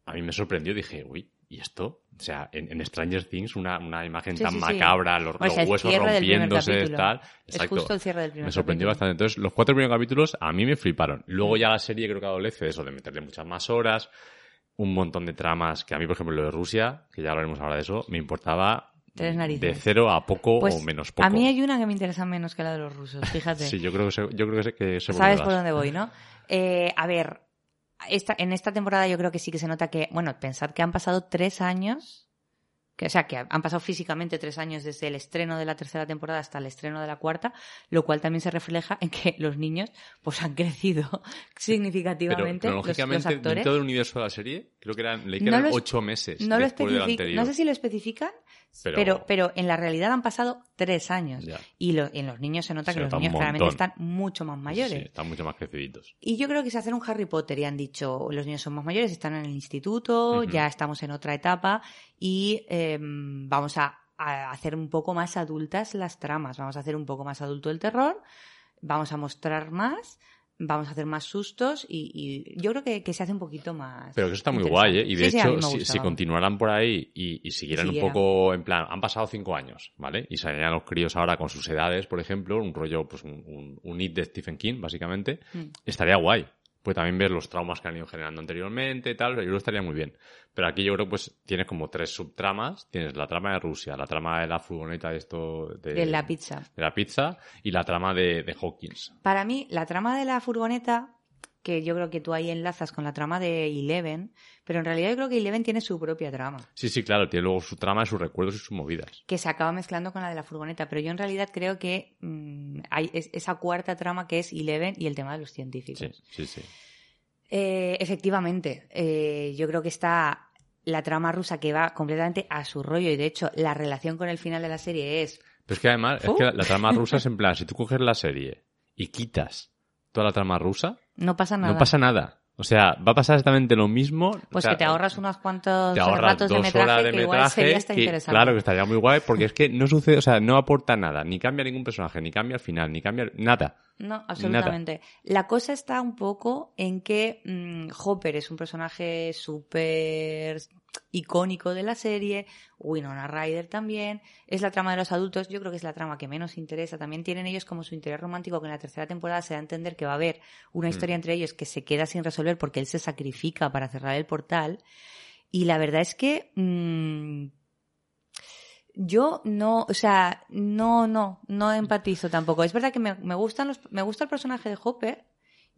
a mí me sorprendió. Dije, uy, ¿y esto? O sea, en, en Stranger Things, una, una imagen Sí, tan sí, sí. macabra, los, O sea, huesos rompiéndose, tal. Es Exacto. justo el cierre del primer Me sorprendió capítulo. bastante. Entonces, los cuatro primeros capítulos a mí me fliparon. Luego ya la serie creo que adolece de eso, de meterle muchas más horas, un montón de tramas que a mí, por ejemplo, lo de Rusia, que ya hablaremos ahora de eso, me importaba Tres narices. de cero a poco Pues o menos poco. a mí hay una que me interesa menos que la de los rusos, <laughs> fíjate. Sí, yo creo que yo creo que sé, que por Sabes por dónde voy, ¿no? Eh, a ver, esta, en esta temporada yo creo que sí que se nota que, bueno, pensad que han pasado tres años, que, o sea, que han pasado físicamente tres años desde el estreno de la tercera temporada hasta el estreno de la cuarta, lo cual también se refleja en que los niños pues han crecido <laughs> Pero significativamente los, los cronológicamente, actores. dentro del universo de la serie, creo que eran, leí que No eran lo es- ocho meses No lo del anterior. no sé si lo especifican, Pero- pero... pero, en la realidad han pasado tres años. Ya. Y lo- en los niños se nota Se que los nota niños claramente están mucho más mayores. Sí, están mucho más creciditos. Y yo creo que se hacen un Harry Potter y han dicho, los niños son más mayores, están en el instituto, ya estamos en otra etapa y em, vamos a, a hacer un poco más adultas las tramas, vamos a hacer un poco más adulto el terror, vamos a mostrar más, vamos a hacer más sustos y, y yo creo que, que se hace un poquito más. Pero que eso está muy guay, ¿eh? Y de Sí, hecho, si, continuaran por ahí y, y siguieran un poco en plan, han pasado cinco años, ¿vale? Y salían los críos ahora con sus edades, por ejemplo, un rollo, pues un, un, un hit de Stephen King, básicamente, Mm. estaría guay. Pues también ver los traumas que han ido generando anteriormente y tal, yo creo que estaría muy bien. Pero aquí yo creo pues tienes como tres subtramas. Tienes la trama de Rusia, la trama de la furgoneta de esto... De, De la pizza. de la pizza y la trama de, de Hawkins. Para mí, la trama de la furgoneta, que yo creo que tú ahí enlazas con la trama de Eleven, pero en realidad yo creo que Eleven tiene su propia trama, Sí, sí, claro, tiene luego su trama, sus recuerdos y sus movidas. que se acaba mezclando con la de la furgoneta, pero yo en realidad creo que mm, hay es- esa cuarta trama que es Eleven y el tema de los científicos. Sí, sí, sí. Eh, efectivamente, eh, yo creo que está la trama rusa que va completamente a su rollo y de hecho la relación con el final de la serie es Pero es que además, es ¿Oh? que la, la trama rusa es en <laughs> plan, si tú coges la serie y quitas toda la trama rusa, no pasa nada. no pasa nada. O sea, va a pasar exactamente lo mismo. Pues o sea, que te ahorras unos cuantos te ahorras ratos de dos metraje horas de que igual metraje sería hasta que, interesante. claro que estaría muy guay porque <laughs> es que no sucede, o sea, no aporta nada, ni cambia ningún personaje, ni cambia al final, ni cambia nada. No, absolutamente. La cosa está un poco en que mm, Hopper es un personaje súper icónico de la serie, Winona Ryder también, es la trama de los adultos, yo creo que es la trama que menos interesa, también tienen ellos como su interés romántico que en la tercera temporada se da a entender que va a haber una historia entre ellos que se queda sin resolver porque él se sacrifica para cerrar el portal y la verdad es que mm, yo no, o sea, no, no, no empatizo tampoco. Es verdad que me, me gustan los, me gusta el personaje de Hopper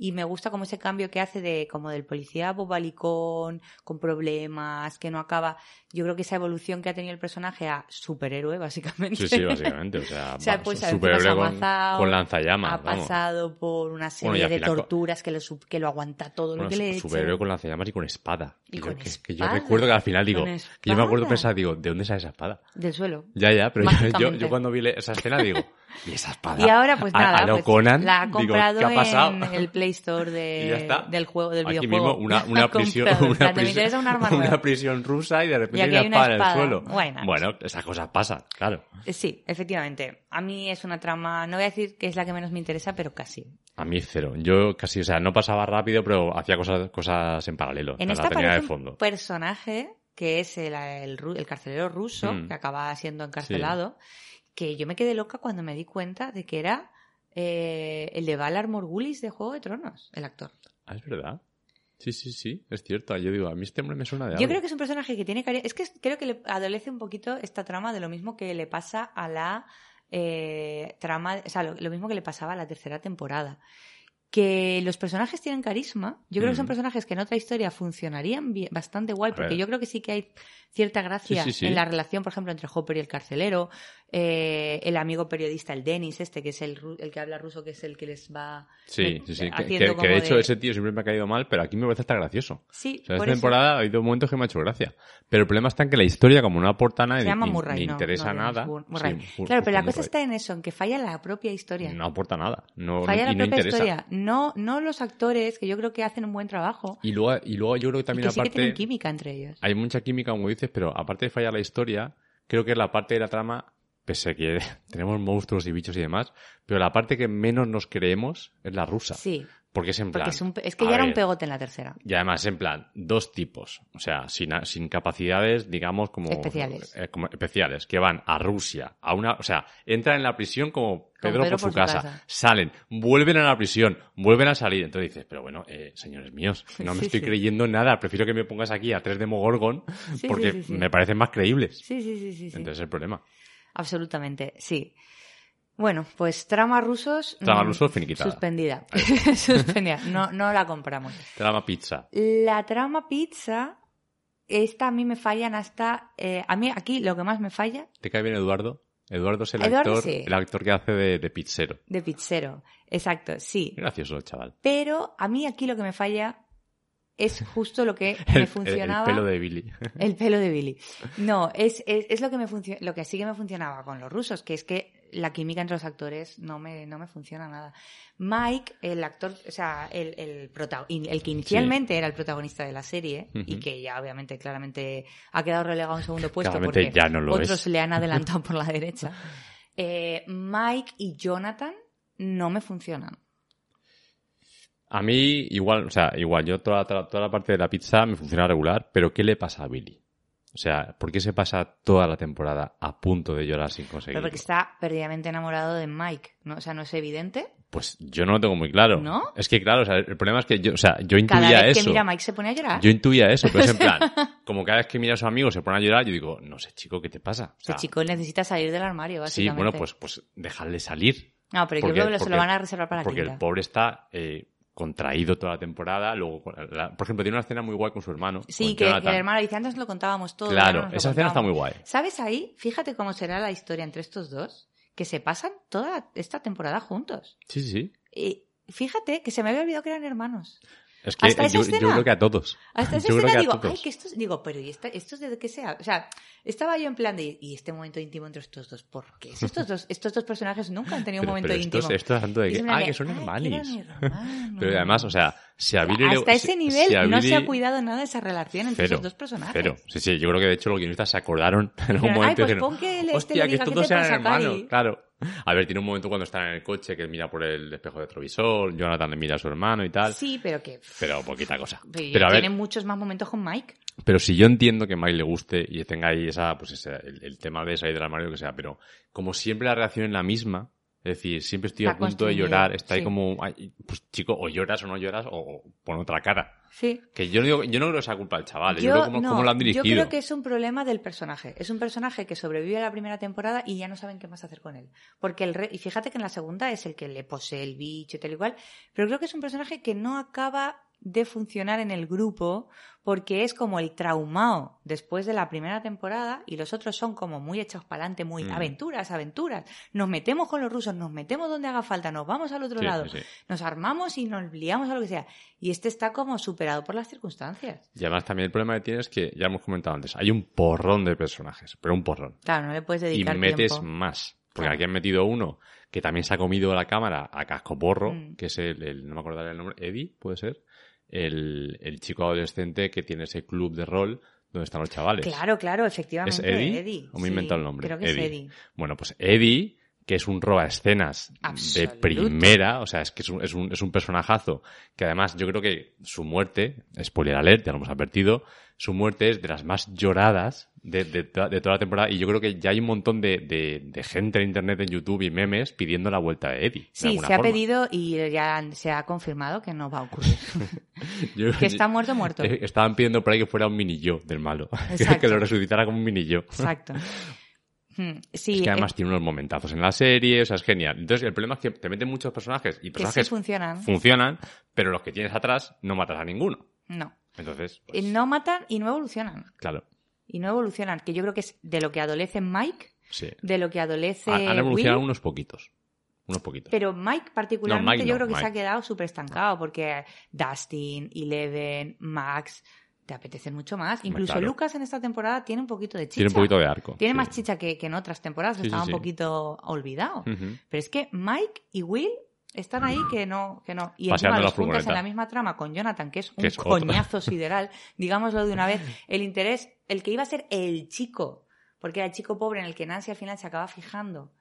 y me gusta como ese cambio que hace de como del policía bobalicón, con problemas, que no acaba. Yo creo que esa evolución que ha tenido el personaje a superhéroe, básicamente. Sí, sí, <laughs> básicamente. O sea, O sea, pues superhéroe con, con lanzallamas. ha vamos. pasado por una Bueno, serie al de final torturas que lo, que lo aguanta todo lo Bueno, que le superhéroe con lanzallamas y con espada. Y con yo, que, que yo espada, recuerdo que al final digo, que yo me acuerdo espada. pensar, digo, ¿de dónde sale esa espada? Del suelo. Ya, ya, pero <laughs> yo, yo, cuando vi esa escena digo, ¿y esa espada? Y ahora, pues A- nada, a lo pues, Conan, la ha digo, comprado ¿qué ha pasado? en <laughs> el Play Store de, del juego, del Aquí videojuego. mismo una, <laughs> una prisión, una, plan, Me prisión, arma una nueva. prisión rusa y de repente Y hay hay una una espada, en el espada. suelo. Bueno. bueno, esas cosas pasan, claro. Eh, Sí, efectivamente. A mí es una trama, no voy a decir que es la que menos me interesa, pero casi. A mí cero. Yo casi, o sea, no pasaba rápido, pero hacía cosas, cosas en paralelo. En o sea, esta tenía de fondo. un personaje que es el, el el carcelero ruso, Mm. que acaba siendo encarcelado, que yo me quedé loca cuando me di cuenta de que era eh, el de Valar Morgulis de Juego de Tronos, el actor. Ah, es verdad. Sí, sí, sí, es cierto. Yo digo, a mí este hombre me suena de algo. Yo creo que es un personaje que tiene cari- Es que creo que le adolece un poquito esta trama de lo mismo que le pasa a la eh, trama, o sea, lo, lo mismo que le pasaba a la tercera temporada. Que los personajes tienen carisma. Yo creo que son Mm. personajes que en otra historia funcionarían bien- bastante guay, porque yo creo que sí que hay cierta gracia Sí, sí, sí. en la relación, por ejemplo, entre Hopper y el carcelero, eh, el amigo periodista, el Dennis, este, que es el, el que habla ruso, que es el que les va Sí, me- sí, sí. Que, que- de hecho de- ese tío siempre me ha caído mal, pero aquí me parece hasta gracioso. Sí, O sea, por esta eso. temporada ha habido momentos que me ha hecho gracia. Pero el problema está en que la historia, como no aporta nada, ni, Murray, no, interesa no Dennis, nada. Murray. Claro, pero la cosa está en eso, en que falla la propia historia. No aporta nada. No, falla la y no propia historia. No, no los actores, que yo creo que hacen un buen trabajo. Y luego, y luego yo creo que Y también que sí que aparte... tienen química entre ellos. hay mucha química, como pero aparte de fallar la historia, creo que la parte de la trama, pese a que <laughs> tenemos monstruos y bichos y demás, pero la parte que menos nos creemos es la rusa. Sí, Porque es en plan... porque es, un es que ya era un pegote en la tercera. Y además, en plan, dos tipos. O sea, sin, sin capacidades, digamos, como... Especiales. eh, como especiales, que van a Rusia, a una... O sea, entran en la prisión como Pedro, Pedro por, su, por su casa, casa. salen, vuelven a la prisión, vuelven a salir. Entonces dices, pero bueno, eh, señores míos, <laughs> no me Sí, estoy sí. creyendo nada. Prefiero que me pongas aquí a tres Demogorgon <laughs> Sí, porque sí, me parecen más creíbles. Sí, sí, sí, sí. sí. Entonces es el problema. Absolutamente, sí. Bueno, pues trama rusos. Trama mm, rusos finiquitada. Suspendida. <laughs> suspendida. No, no la compramos. Trama pizza. La trama pizza, esta a mí me fallan hasta... eh, a mí aquí lo que más me falla ¿Te cae bien Eduardo? Eduardo es el Eduardo, actor, sí. el actor que hace de, de pizzero. de pizzero. Exacto, sí. Gracioso chaval. Pero a mí aquí lo que me falla es justo lo que El- <laughs> me el- funcionaba. El, pelo de Billy. El pelo de Billy. No, es, es, es lo que me lo que sí que me funcionaba con los rusos, que es que la química entre los actores no me, no me funciona nada. Mike, el actor, o sea, el, el, prota- el que inicialmente era el protagonista de la serie y que ya obviamente claramente ha quedado relegado a un segundo puesto Claramente porque ya no lo otros es. le han <laughs> adelantado por la derecha. Eh, Mike y Jonathan no me funcionan. A mí, igual, o sea, igual, yo toda, toda, toda la parte de la pizza me funciona regular, pero ¿qué le pasa a Billy? O sea, ¿por qué se pasa toda la temporada a punto de llorar sin Pero conseguirlo? porque está perdidamente enamorado de Mike, ¿no? O sea, no es evidente. Pues yo no lo tengo muy claro. ¿No? Es que claro, o sea, el problema es que yo, o sea, yo Cada intuía vez eso. que mira a Mike se pone a llorar. Yo intuía eso, pero es en plan, <laughs> como cada vez que mira a su amigo se pone a llorar, yo digo, no sé, chico, ¿qué te pasa? O Ese chico necesita salir del armario, sí, básicamente. bueno, pues, pues dejarle salir. No, pero yo creo que se porque- lo van a reservar para la Porque quinta. el pobre está eh, contraído toda la temporada. Luego, la- por ejemplo, tiene una escena muy guay con su hermano. Sí, que, el hermano dice, antes lo contábamos todo. Claro, esa escena está muy contamos". guay. ¿Sabes ahí? Fíjate cómo será la historia entre estos dos, que se pasan toda esta temporada juntos. Sí, sí, sí. Y fíjate que se me había olvidado que eran hermanos. Es que ¿Hasta esa yo, yo escena? creo que a todos. Hasta esa Yo creo escena que digo, ay, que estos, digo, pero ¿y esta- estos de qué sea? O sea, estaba yo en plan de, ¿y este momento íntimo entre estos dos? ¿Por qué? Estos dos, estos dos personajes nunca han tenido Pero, un momento pero íntimo. estos, estos de Y que, es ah, de, que son "Ay, que eran hermanos". Pero además, o sea, si a Billy le- Hasta si- ese nivel si a no se ha Billy- cuidado nada de esa relación entre Cero, esos dos personajes. Cero. Sí, sí, yo creo que de hecho los guionistas se acordaron en algún momento "Ay, pues dijeron, pon que el este hostia, le que diga, estos "¿Qué dos pasa, hermanos, Cari?". claro. <laughs> A ver, tiene un momento cuando están en el coche que mira por el espejo de retrovisor, Jonathan le mira a su hermano y tal, Sí, pero que... pero poquita cosa. <laughs> Pero, Pero a ver, tiene muchos más momentos con Mike. pero si yo entiendo que Mike le guste y tenga ahí esa, pues ese, el, el tema de salir del armario, lo que sea, pero como siempre la reacción es la misma, Es decir, siempre estoy Está a punto de llorar. Está ahí como, pues chico, o lloras o no lloras, o pon otra cara. Sí. Que yo no, digo, yo no creo que sea culpa del chaval, yo, Yo, creo cómo, no, cómo lo han dirigido. yo creo que es un problema del personaje. Es un personaje que sobrevive a la primera temporada y ya no saben qué más hacer con él. Porque el re- y fíjate que en la segunda es el que le posee el bicho y tal y cual, pero creo que es un personaje que no acaba de funcionar en el grupo porque es como el traumado después de la primera temporada y los otros son como muy echados para adelante, muy Mm. aventuras, aventuras. Nos metemos con los rusos, nos metemos donde haga falta, nos vamos al otro Sí, lado, sí, nos armamos y nos liamos a lo que sea. Y este está como superado por las circunstancias. Y además también el problema que tiene es que, ya hemos comentado antes, hay un porrón de personajes, pero un porrón. Claro, no le puedes Y dedicar metes tiempo. más. Porque Claro. aquí han metido uno que también se ha comido la cámara a casco porro, Mm. que es el, el- no me acordaré el nombre, Eddie, puede ser, el, el chico adolescente que tiene ese club de rol donde están los chavales. Claro, claro, efectivamente. ¿Es Eddie? ¿O me he sí, inventado el nombre? Creo que Eddie. es Eddie. Bueno, pues Eddie, que es un roba escenas de primera, o sea, es que es un, es, un, es un personajazo, que además yo creo que su muerte, spoiler alert, ya lo hemos advertido, su muerte es de las más lloradas de, de, de toda la temporada y yo creo que ya hay un montón de, gente en internet, en YouTube y memes pidiendo la vuelta de Eddie. Sí, se ha forma. pedido y ya se ha confirmado que no va a ocurrir. <laughs> Yo- que está muerto, muerto. <laughs> Estaban pidiendo por ahí que fuera un mini yo del malo. <laughs> Que lo resucitara como un mini yo. Exacto. Hmm, Sí, es que además eh, tiene unos momentazos en la serie, o sea, es genial. Entonces, el problema es que te meten muchos personajes y que sí personajes funcionan. funcionan, pero los que tienes atrás no matas a ninguno. no. Entonces, Eh, pues, No matan y no evolucionan. claro, Y no evolucionan, que yo creo que es de lo que adolece Mike, sí. de lo que adolece Han, han evolucionado Will. unos poquitos. Unos poquitos. Pero Mike particularmente No, Mike yo no, creo que se ha quedado súper estancado porque Dustin, Eleven, Max, te apetecen mucho más. Incluso claro. Lucas en esta temporada tiene un poquito de chicha. Tiene un poquito de arco. Tiene sí. más chicha que, que en otras temporadas, Sí, estaba sí. un poquito olvidado. Pero es que Mike y Will están ahí que no, que no. Y Paseando encima juntas en la misma trama con Jonathan, que es un Que es coñazo sideral, digámoslo de una vez. <laughs> El interés, el que iba a ser el chico, porque era el chico pobre en el que Nancy al final se acaba fijando.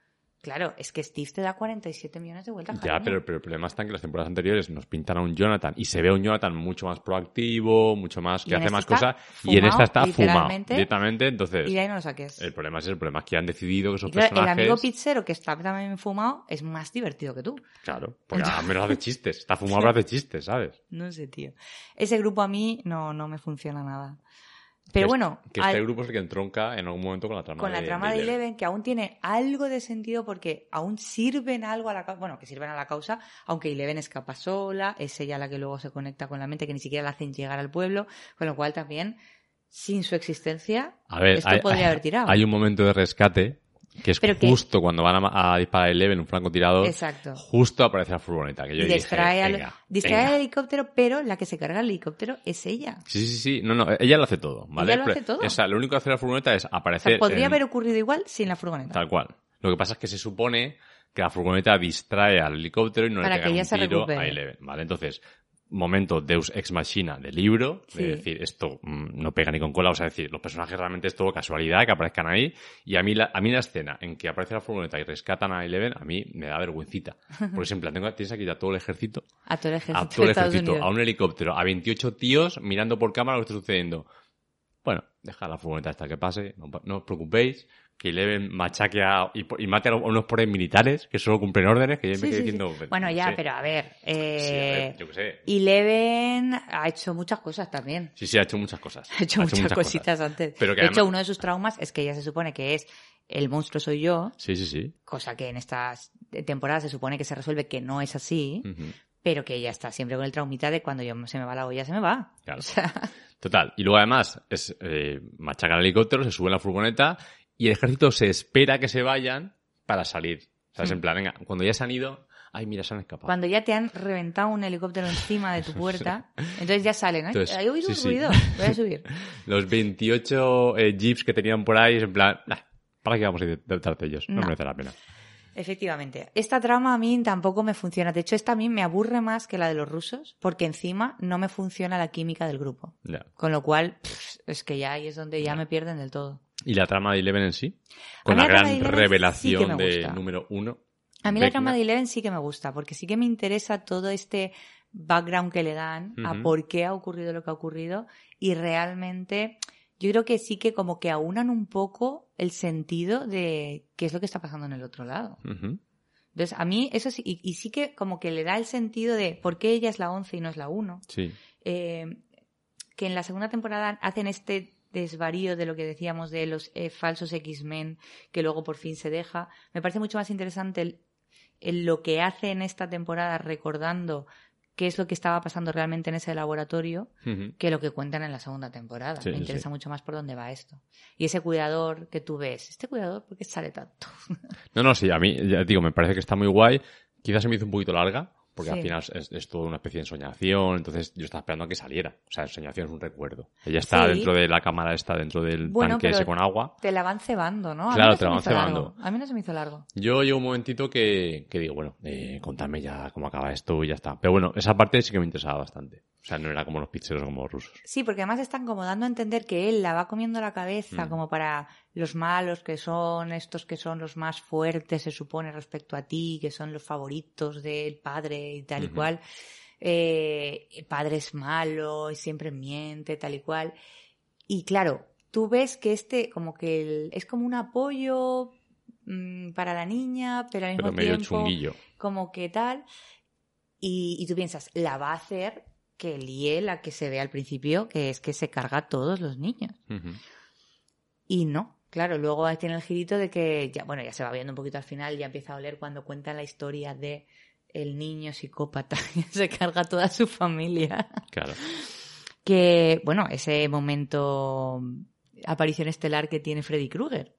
Claro, es que Steve te da 47 millones de vueltas. Ya, pero, pero el problema está en que las temporadas anteriores nos pintan a un Jonathan y se ve a un Jonathan mucho más proactivo, mucho más, que hace esta más cosas, y en esta está fumado directamente. Entonces, Y de ahí no lo saques. el problema es el problema es que han decidido que esos claro, el personajes. amigo pizzero que está también fumado es más divertido que tú. Claro, porque al menos hace chistes. Está fumado, pero <laughs> hace chistes, ¿sabes? No sé, tío. Ese grupo a mí no, no me funciona nada. Pero es- bueno, Que al- este grupo es el que entronca en algún momento con la trama con la de, trama de Eleven. Que aún tiene algo de sentido porque aún sirven algo a la causa, bueno, que sirven a la causa, aunque Eleven escapa sola, es ella la que luego se conecta con la mente, que ni siquiera la hacen llegar al pueblo, con lo cual también, sin su existencia, A ver, esto hay, podría haber tirado. hay un momento de rescate que es Pero que- justo cuando van a, a disparar a Eleven, un francotirador, Exacto. justo aparece la furgoneta. Que yo Y dije, distrae, al, distrae venga. al helicóptero, pero la que se carga el helicóptero es ella. Sí, sí, sí. No, no, ella lo hace todo, ¿vale? Ella lo hace todo. O sea, lo único que hace la furgoneta es O aparecer. sea, podría en- haber ocurrido igual sin la furgoneta. Tal cual. Lo que pasa es que se supone que la furgoneta distrae al helicóptero y no Para le que pega ella un se tiro recupere. a Eleven, ¿vale? Entonces, momento Deus Ex Machina de libro, Sí. de decir, esto mm, no pega ni con cola, o sea, decir, los personajes realmente es todo casualidad que aparezcan ahí, y a mí la, a mí la escena en que aparece la furgoneta y rescatan a Eleven, a mí me da vergüencita. <laughs> Porque es en plan, tengo, tienes aquí ya todo el ejército, A todo el ejército, a todo el ejército, a un helicóptero, a 28 tíos mirando por cámara lo que está sucediendo. Bueno, deja la furgoneta hasta que pase, no, no os preocupéis, que Eleven machaque a, y, y mate a unos pobres militares que solo cumplen órdenes, que ya me Sí, quedé sí, sí. diciendo... Bueno, no ya, sé. pero a ver. Sí, a Eh, ver, yo qué sé. Eleven ha hecho muchas cosas también. Sí, sí, ha hecho muchas cosas. Ha hecho muchas, cositas antes. Pero que de hecho, uno de sus traumas es que ella se supone que es el monstruo soy yo, Sí, sí, sí. cosa que en estas temporadas se supone que se resuelve que no es así, pero que ella está siempre con el traumita de cuando yo se me va la olla, se me va. Claro. O sea, Total. Y luego además es eh, el helicóptero, se suben a la furgoneta y el ejército se espera que se vayan para salir. O sea, es en plan, venga, cuando ya se han ido, ay, mira, se han escapado. Hmm. cuando ya te han reventado un helicóptero encima de tu <laughs> puerta, entonces ya salen, ¿eh? Entonces, He oído sí, un sí. ruido, voy a subir. <laughs> Los 28 eh, jeeps que tenían por ahí es en plan, "Nah, ¿para qué vamos a ir detrás de ellos? No, No. merece la pena. Efectivamente. Esta trama a mí tampoco me funciona. De hecho, esta a mí me aburre más que la de los rusos, porque encima no me funciona la química del grupo. Con lo cual, pff, es que ya ahí es donde ya me pierden del todo. ¿Y la trama de Eleven en sí? Con la gran de sí revelación de número uno. A mí la trama de Eleven sí que me gusta, porque sí que me interesa todo este background que le dan a por qué ha ocurrido lo que ha ocurrido y realmente yo creo que sí que como que aunan un poco el sentido de qué es lo que está pasando en el otro lado. Entonces, a mí eso sí, y, y sí que como que le da el sentido de por qué ella es la 11 y no es la 1. Sí. Eh, que en la segunda temporada hacen este desvarío de lo que decíamos de los eh, falsos X-Men, que luego por fin se deja. Me parece mucho más interesante el, el lo que hace en esta temporada recordando qué es lo que estaba pasando realmente en ese laboratorio que lo que cuentan en la segunda temporada. Sí, Me interesa sí. mucho más por dónde va esto. Y ese cuidador que tú ves, este cuidador, ¿por qué sale tanto? No, no, sí, a mí, ya digo, me parece que está muy guay. Quizás se me hizo un poquito larga, porque Sí. al final es, es toda una especie de ensoñación, entonces yo estaba esperando a que saliera. O sea, ensoñación es un recuerdo. Ella está Sí. dentro de la cámara, está dentro del Bueno, tanque ese con agua. Te la van cebando, ¿no? Claro, no te la van cebando. A mí no se me hizo largo. Yo llevo un momentito que, que digo, bueno, eh, contadme ya cómo acaba esto y ya está. Pero bueno, esa parte sí que me interesaba bastante. O sea, no era como los pizzeros como los rusos. Sí, porque además están como dando a entender que él la va comiendo la cabeza Mm. como para los malos que son, estos que son los más fuertes, se supone, respecto a ti, que son los favoritos del padre y tal y cual. Eh, el padre es malo y siempre miente, tal y cual. Y claro, tú ves que este como que el- es como un apoyo mm, para la niña, pero al mismo Pero medio tiempo chunguillo. como que tal. Y, y tú piensas, la va a hacer que líe la que se ve al principio, que es que se carga a todos los niños. Y no, claro, luego ahí tiene el girito de que ya, bueno, ya se va viendo un poquito al final, ya empieza a oler cuando cuentan la historia de el niño psicópata <laughs> que se carga a toda su familia. Claro. Que, bueno, ese momento aparición estelar que tiene Freddy Krueger.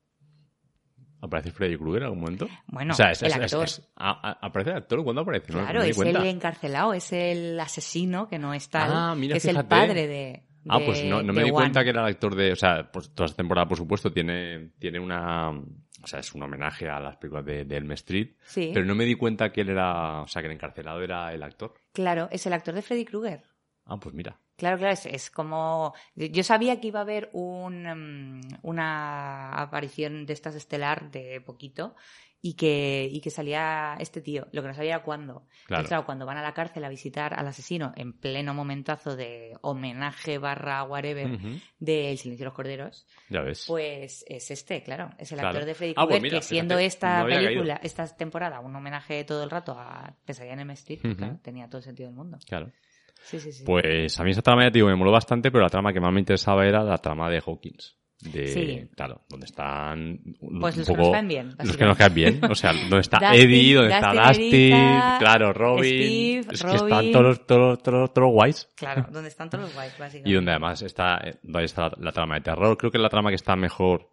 ¿Aparece Freddy Krueger en algún momento? Bueno, o sea, es, el es- es- actor. es- a- a- ¿Aparece el actor? ¿Cuándo aparece? No- Claro, no es cuenta. el encarcelado, es el asesino que no es tal, Ah, mira, es el padre de. Ah, de- pues no, no me di cuenta que era el actor de. O sea, pues toda esta temporada, por supuesto, tiene, tiene una. O sea, es un homenaje a las películas de, de Elm Street. Sí, Pero no me di cuenta que él era. O sea, que el encarcelado era el actor. claro, es el actor de Freddy Krueger. Ah, pues mira. Claro, claro, es, es como... Yo sabía que iba a haber un, mm, una aparición de estas estelar de poquito y que, y que salía este tío. Lo que no sabía era cuándo. Claro. Entonces, claro, cuando van a la cárcel a visitar al asesino en pleno momentazo de homenaje barra whatever de El silencio de los corderos, Ya ves. pues es este, claro. Es el Claro. actor de Freddy Ah, pues Krueger mira, que siendo fíjate, esta no película, caído. esta temporada, un homenaje todo el rato a Pesadilla en M Street, claro, tenía todo el sentido del mundo. Claro. Sí, sí, sí. Pues a mí esa trama, ya te digo, me moló bastante, pero la trama que más me interesaba era la trama de Hawkins. De, Sí. Claro, donde están Pues los que nos caen bien, Los que nos caen bien. O sea, donde está <laughs> Dustin, Eddie, donde está Dustin, Erika, claro, Robin. Steve, es que están todos, todos, todos, todos guays. Claro, donde están todos los guays, básicamente. <laughs> Y donde además está, donde está la, la trama de terror. Creo que es la trama que está mejor.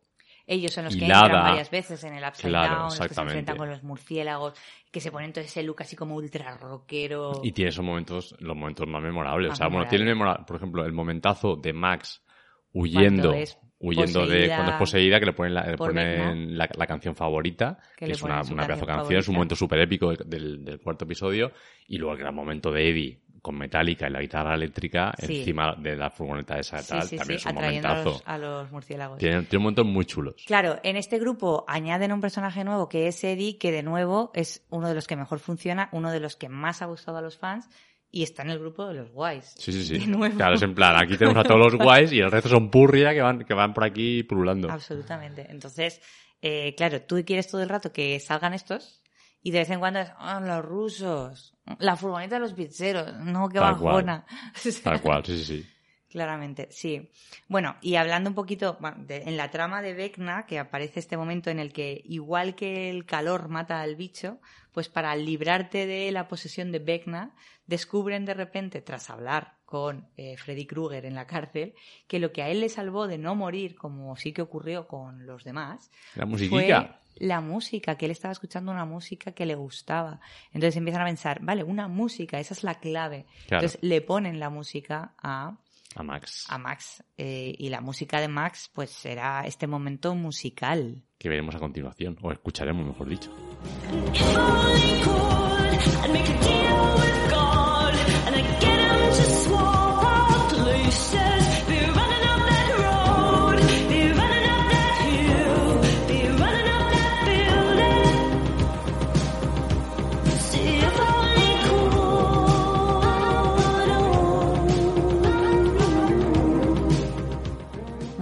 Ellos son los que entran varias veces en el Upside Claro, Down, los que se enfrentan con los murciélagos, que se ponen todo ese look así como ultra rockero. Y tiene esos momentos, los momentos más memorables. Más o sea, bueno, tiene memora- por ejemplo, el momentazo de Max huyendo, huyendo de cuando es poseída, que le ponen la, le ponen la, la canción favorita, Que es una, una pedazo de canción canción, es un momento súper épico del cuarto episodio, y luego el gran momento de Eddie con Metallica y la guitarra eléctrica Sí. encima de la furgoneta esa sí, tal, sí, también es un a momentazo. los, a los murciélagos. Tiene, tiene momentos muy chulos. Claro, en este grupo añaden un personaje nuevo que es Eddie, que de nuevo es uno de los que mejor funciona, uno de los que más ha gustado a los fans y está en el grupo de los guays. Sí, sí, sí. Claro, es en plan, aquí tenemos a todos los guays y el resto son purria que van, que van por aquí pululando. Absolutamente. Entonces, eh, claro, tú quieres todo el rato que salgan estos y de vez en cuando es, "Ah, los rusos, la furgoneta de los pizzeros, no, qué Tal cual. bajona. <laughs> Sea, Tal cual, sí, sí, sí. Claramente, sí. Bueno, y hablando un poquito bueno, de- en la trama de Vecna, que aparece este momento en el que, igual que el calor mata al bicho, pues para librarte de la posesión de Vecna, descubren de repente, tras hablar con eh, Freddy Krueger en la cárcel, que lo que a él le salvó de no morir, como sí que ocurrió con los demás, La fue la música, que él estaba escuchando una música que le gustaba. Entonces empiezan a pensar, vale, una música, esa es la clave. Claro. Entonces le ponen la música a A Max. a Max. eh, y la música de Max, pues será este momento musical. Que veremos a continuación. O escucharemos, mejor dicho.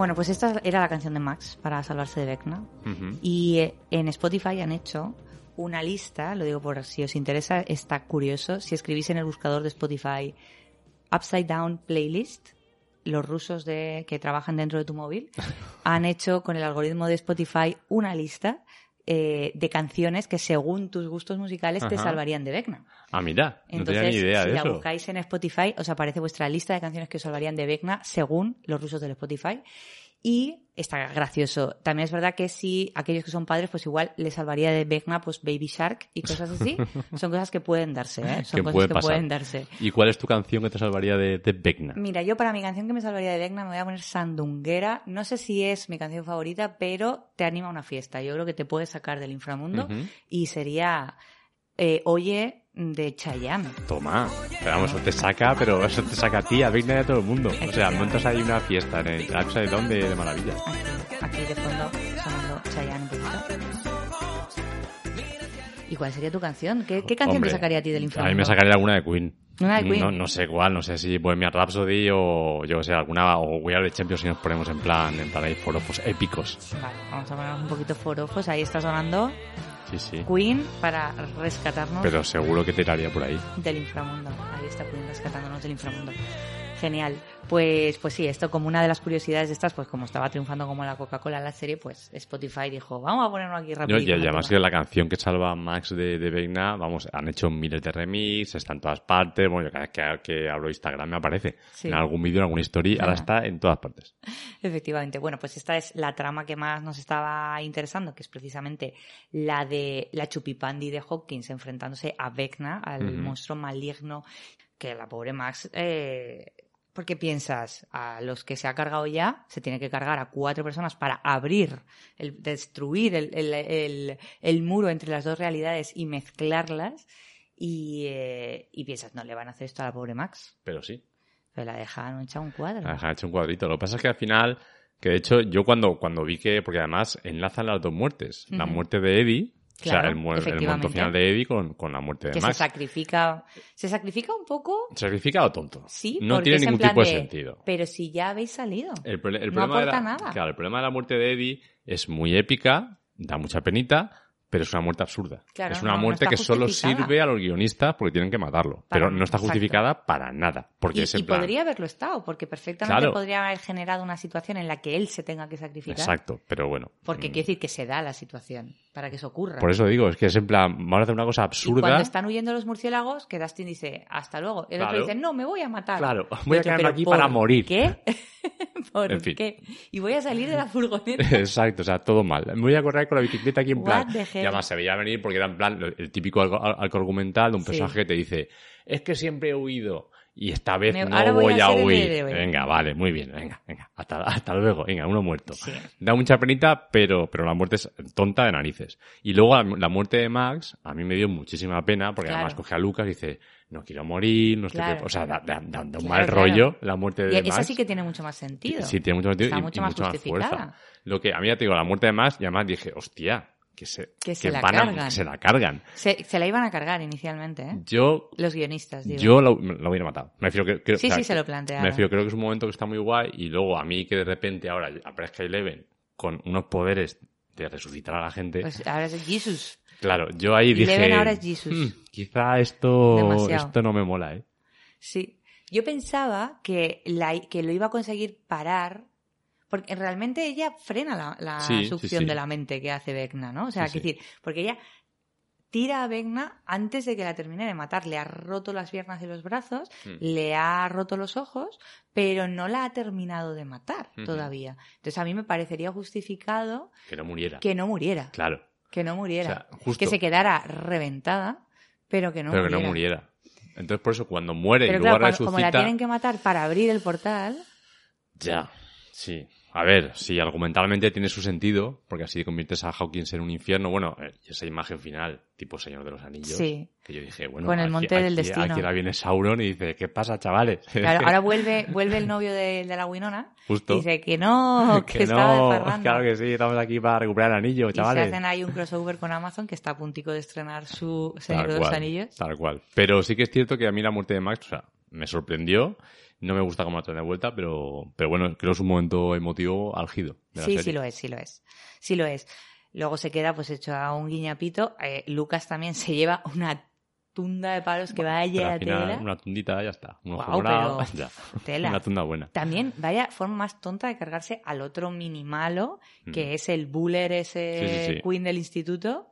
Bueno, pues esta era la canción de Max para salvarse de Vecna. Y eh, en Spotify han hecho una lista, lo digo por si os interesa, está curioso, si escribís en el buscador de Spotify Upside Down Playlist, los rusos de, que trabajan dentro de tu móvil <laughs> han hecho con el algoritmo de Spotify una lista eh, de canciones que según tus gustos musicales te salvarían de Vecna. Ah, mira, no Entonces, tenía ni idea si de la eso. buscáis en Spotify, os aparece vuestra lista de canciones que os salvarían de Vecna según los rusos del Spotify. Y está gracioso. También es verdad que si aquellos que son padres, pues igual les salvaría de Vecna, pues Baby Shark y cosas así. <laughs> son cosas que pueden darse, ¿eh? Son cosas puede que pasar. pueden darse. ¿Y cuál es tu canción que te salvaría de, de Vecna? Mira, yo para mi canción que me salvaría de Vecna me voy a poner Sandunguera. No sé si es mi canción favorita, pero te anima a una fiesta. Yo creo que te puede sacar del inframundo y sería eh, Oye de Chayanne. Toma, pero vamos, eso te saca, pero eso te saca a ti, a Vecna y a todo el mundo. O sea, montas ahí una fiesta en el Upside Down de, de maravilla. Aquí, aquí de fondo sonando Chayanne un poquito. ¿Y cuál sería tu canción? ¿Qué, qué canción Hombre, te sacaría a ti del A inframundo? mí me sacaría alguna de Queen. Una de Queen. No, no sé cuál, no sé si Bohemian Rhapsody o yo que sé, alguna, o We Are the Champions si nos ponemos en plan, en plan ahí forofos épicos. Vale, vamos a ponernos un poquito forofos. Ahí está sonando Sí, sí. Queen para rescatarnos Pero seguro que te tiraría por ahí. del inframundo. Ahí está Queen rescatándonos del inframundo. Genial. Pues, pues sí, esto como una de las curiosidades de estas, pues como estaba triunfando como la Coca-Cola en la serie, pues Spotify dijo, vamos a ponerlo aquí rápido. y, además que la canción que salva a Max de, de Vecna, vamos, han hecho miles de remix, está en todas partes, bueno, yo cada vez que, que abro Instagram me aparece. Sí. En algún vídeo, en alguna historia, ahora Ah. está en todas partes. <laughs> Efectivamente. Bueno, pues esta es la trama que más nos estaba interesando, que es precisamente la de la Chupipandi de Hawkins enfrentándose a Vecna, al monstruo maligno, que la pobre Max... Eh, porque piensas, a los que se ha cargado ya, se tiene que cargar a cuatro personas para abrir, el, destruir el, el- el- muro entre las dos realidades y mezclarlas. Y, eh, y piensas, no le van a hacer esto a la pobre Max. Pero sí. Pero la dejan hecha un cuadro. La han hecho un cuadrito. Lo que pasa es que al final, que de hecho yo cuando, cuando vi que, porque además enlazan las dos muertes, la muerte de Eddie, o sea, el, mu- el final de Eddie con, con la muerte de que se Max. sacrifica se sacrifica un poco ¿Sacrificado tonto? sí No tiene ningún tipo de de, sentido. pero si ya habéis salido El, el No de aporta la, nada. Claro, el problema de la muerte de Eddie es muy épica, da mucha penita, pero es una muerte absurda. Claro, es una no- muerte que solo sirve a los guionistas porque tienen que matarlo. Para- pero no está exacto. justificada para nada. Porque y, plan. podría haberlo estado porque perfectamente Claro. podría haber generado una situación en la que él se tenga que sacrificar Exacto, pero bueno. porque mm, quiere decir que se da la situación para que eso ocurra Por eso digo, es que es en plan, vamos a hacer una cosa y absurda. cuando están huyendo los murciélagos que Dustin dice hasta luego el Claro. otro dice no me voy a matar Claro, voy a quedarme aquí ¿por para morir. ¿qué? <laughs> ¿por En fin. qué? y voy a salir de la furgoneta <laughs> Exacto, o sea, todo mal. Me voy a correr con la bicicleta aquí en plan. Y además se veía venir porque era en plan el típico arco, argumental de un Sí. personaje que te dice, es que siempre he huido y esta vez Me- no voy voy, a huir. Venga, vale, muy bien, venga, venga, hasta, hasta luego, venga, uno muerto. Sí. Da mucha penita, pero, pero la muerte es tonta de narices. Y luego la, la muerte de Max, a mí me dio muchísima pena porque Claro. además coge a Lucas y dice, no quiero morir, no estoy Claro. pre-". O sea, da, da- da- un Claro, mal rollo la muerte de y Max. esa sí que tiene mucho más sentido Sí, tiene mucho sentido Está y, mucho y más mucha más justificada. fuerza. Lo que a mí ya te digo, la muerte de Max, y además dije, hostia, que se, Que se la van a- cargan. que se la cargan. Se, se la iban a cargar inicialmente, ¿eh? Yo, Los guionistas, digo. yo lo, lo hubiera matado. Me refiero que, creo- Sí, o sea, sí, se lo Me plantearon. refiero, creo que es un momento que está muy guay y luego a mí que de repente ahora aparezca Eleven con unos poderes de resucitar a la gente. Pues ahora es Jesus. claro, yo ahí Eleven dije, ahora es Jesus. "Hmm, quizá esto, Demasiado. esto no me mola, ¿eh? Sí. Yo pensaba que, la, que lo iba a conseguir parar, porque realmente ella frena la, la Sí, sí, succión sí. de la mente que hace Vecna, ¿no? O sea, que decir, porque ella tira a Vecna antes de que la termine de matar. Le ha roto las piernas y los brazos, Hmm. le ha roto los ojos, pero no la ha terminado de matar Ujú. todavía. Entonces a mí me parecería justificado Que no muriera. que no muriera. Claro, Que no muriera. O sea, justo. Que se quedara reventada, pero que no pero que muriera. no muriera. Entonces por eso cuando muere Pero y luego claro, cuando- como la resucita... tienen que matar para abrir el portal, Ya, sí. A ver, sí, argumentalmente tiene su sentido, porque así conviertes a Hawkins en un infierno. Bueno, eh, esa imagen final, tipo Señor de los Anillos, Sí. que yo dije, bueno, Con el aquí- monte del aquí- destino. Aquí ahora viene Sauron y dice, ¿qué pasa, chavales? Claro, <laughs> ahora vuelve, vuelve el novio de, de la Winona Justo. y dice que no, <laughs> que, que estaba no, de claro que sí, estamos aquí para recuperar el anillo, y se chavales. hacen ahí un crossover con Amazon que está a puntico de estrenar su Señor Tal de los cual, Anillos. Tal cual. Pero sí que es cierto que a mí la muerte de Max, o sea, me sorprendió. No me gusta cómo la traen de vuelta, pero, pero bueno, creo que es un momento emotivo álgido. de la Sí, serie. sí lo es, sí lo es. Sí lo es. Luego se queda pues hecho a un guiñapito. Eh, Lucas también se lleva una tunda de palos que vaya final, tela. una tundita, ya está. Un ojo Guau, morado, pero <laughs> ya. tela. Una tunda buena. También vaya forma más tonta de cargarse al otro mini malo, que Mm. es el buller ese Sí, sí, sí. queen del instituto,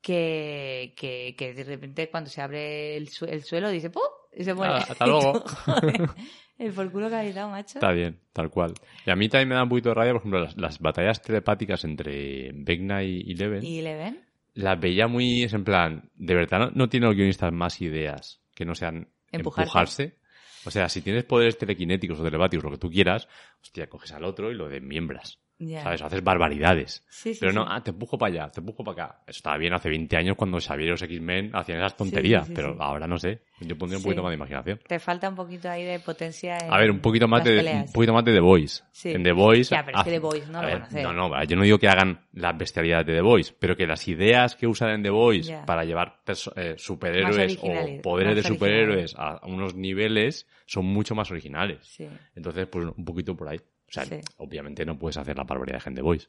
que, que, que de repente cuando se abre el, su- el suelo dice ¡pum! Y se muere. Ah, hasta luego. <laughs> El por culo que ha dado, macho. Está bien, tal cual. Y a mí también me da un poquito de rabia, por ejemplo, las, las batallas telepáticas entre Vecna y, y Leven. ¿Y le ven? Las veía muy, es en plan, de verdad, no, no tienen los guionistas más ideas que no sean empujarse. O sea, si tienes poderes telequinéticos o telepáticos, lo que tú quieras, hostia, coges al otro y lo desmiembras. Ya. ¿Sabes? Haces barbaridades. Sí, sí, Pero no, sí. ah, te empujo para allá, te empujo para acá. Eso estaba bien hace 20 años cuando Xavier y los X-Men hacían esas tonterías, pero ahora no sé. Yo pondría un poquito más de imaginación. Te falta un poquito ahí de potencia en A ver, un poquito más de peleas. un poquito más de The Voice. Sí. En The Voice. Ya, pero es que The Voice no a lo ver, van a hacer. No, no, yo no digo que hagan las bestialidades de The Voice, pero que las ideas que usan en The Voice para llevar eh, superhéroes o poderes de superhéroes a unos niveles son mucho más originales. Sí. Entonces, pues un poquito por ahí. O sea, Sí. obviamente no puedes hacer la barbaridad en The Voice.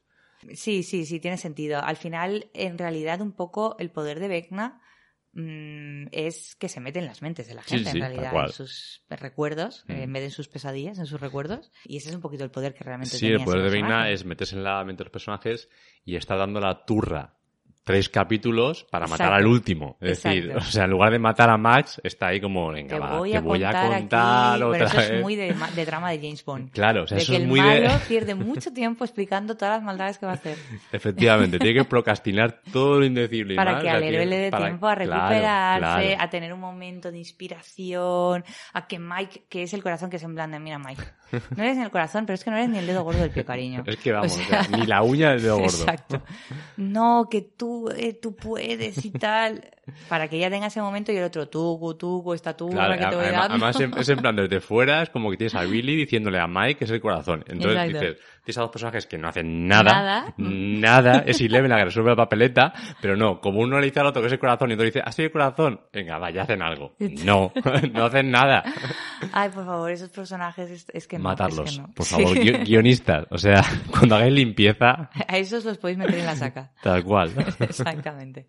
Sí, sí, sí, tiene sentido. Al final, en realidad, un poco el poder de Vecna mm, es que se mete en las mentes de la gente, sí, en realidad, en sus recuerdos, eh, Mm. en vez de en sus pesadillas, en sus recuerdos. Y ese es un poquito el poder que realmente Sí, el poder de Vecna es meterse en la mente de los personajes y está dando la turra tres capítulos para matar Exacto. al último. Es decir, o sea, en lugar de matar a Max, está ahí como, venga, Te va, voy te a voy a contar, aquí, otra pero eso vez. es muy de, ma- de drama de James Bond. Claro, o sea, de eso que es el muy malo de... <laughs> pierde mucho tiempo explicando todas las maldades que va a hacer. Efectivamente, tiene que procrastinar todo lo indecible y para que o sea, al héroe le dé para- tiempo a recuperarse, claro. a tener un momento de inspiración, a que Mike, que es el corazón que se en plan de, mira Mike, no eres ni el corazón, pero es que no eres ni el dedo gordo del pie, cariño. Es que vamos, O sea, ni la uña del dedo <laughs> gordo. Exacto. No, que tú, eh, tú puedes y tal. Para que ella tenga ese momento y el otro, tú, tú, esta tú, Claro, que te voy además, dando. además es en plan desde <laughs> fuera, es como que tienes a Billy diciéndole a Mike que es el corazón. Entonces Exacto. dices, tienes a dos personajes que no hacen nada, Nada. nada, es Eleven la que resuelve la papeleta, pero no, como uno le dice al otro que es el corazón y otro dice, ¿has sido el corazón? Venga, vaya, hacen algo. No, <laughs> no hacen nada. Ay, por favor, esos personajes es, es que no. Matarlos, es que no. por Sí. favor, gui- guionistas. O sea, <laughs> cuando hagáis limpieza, A esos los podéis meter en la saca. tal cual. Exactamente.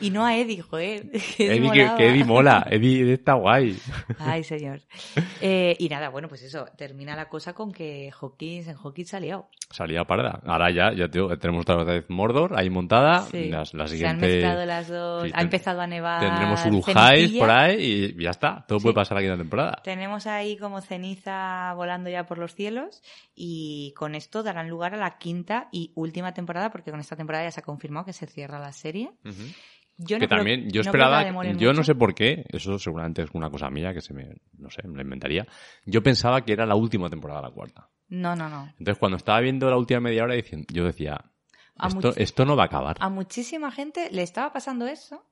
Y no a Eddie, joder. <laughs> que Eddie, que, que Eddie mola, Eddie, está guay. Ay, señor. Eh, y nada, bueno, pues eso, termina la cosa con que Hawkins en Hawkins ha liado. Salía parda. Ahora ya, ya te digo, tenemos otra vez Mordor ahí montada. Sí. Las, la Se han mezclado las dos. Sí, ha empezado a nevar. Tendremos ceniciella. por ahí y ya está. Todo Sí. puede pasar aquí en la temporada. Tenemos ahí como ceniza volando ya por los cielos y con esto darán lugar a la quinta y última temporada porque con esta temporada ya se ha confirmado que se cierra la serie. Yo no que creo- también, yo no esperaba, yo no sé por qué, eso seguramente es una cosa mía que se me, no sé, me la inventaría. Yo pensaba que era la última temporada, la cuarta. No, no, no. Entonces cuando estaba viendo la última media hora, yo decía, esto, esto no va a acabar. A muchísima gente le estaba pasando eso.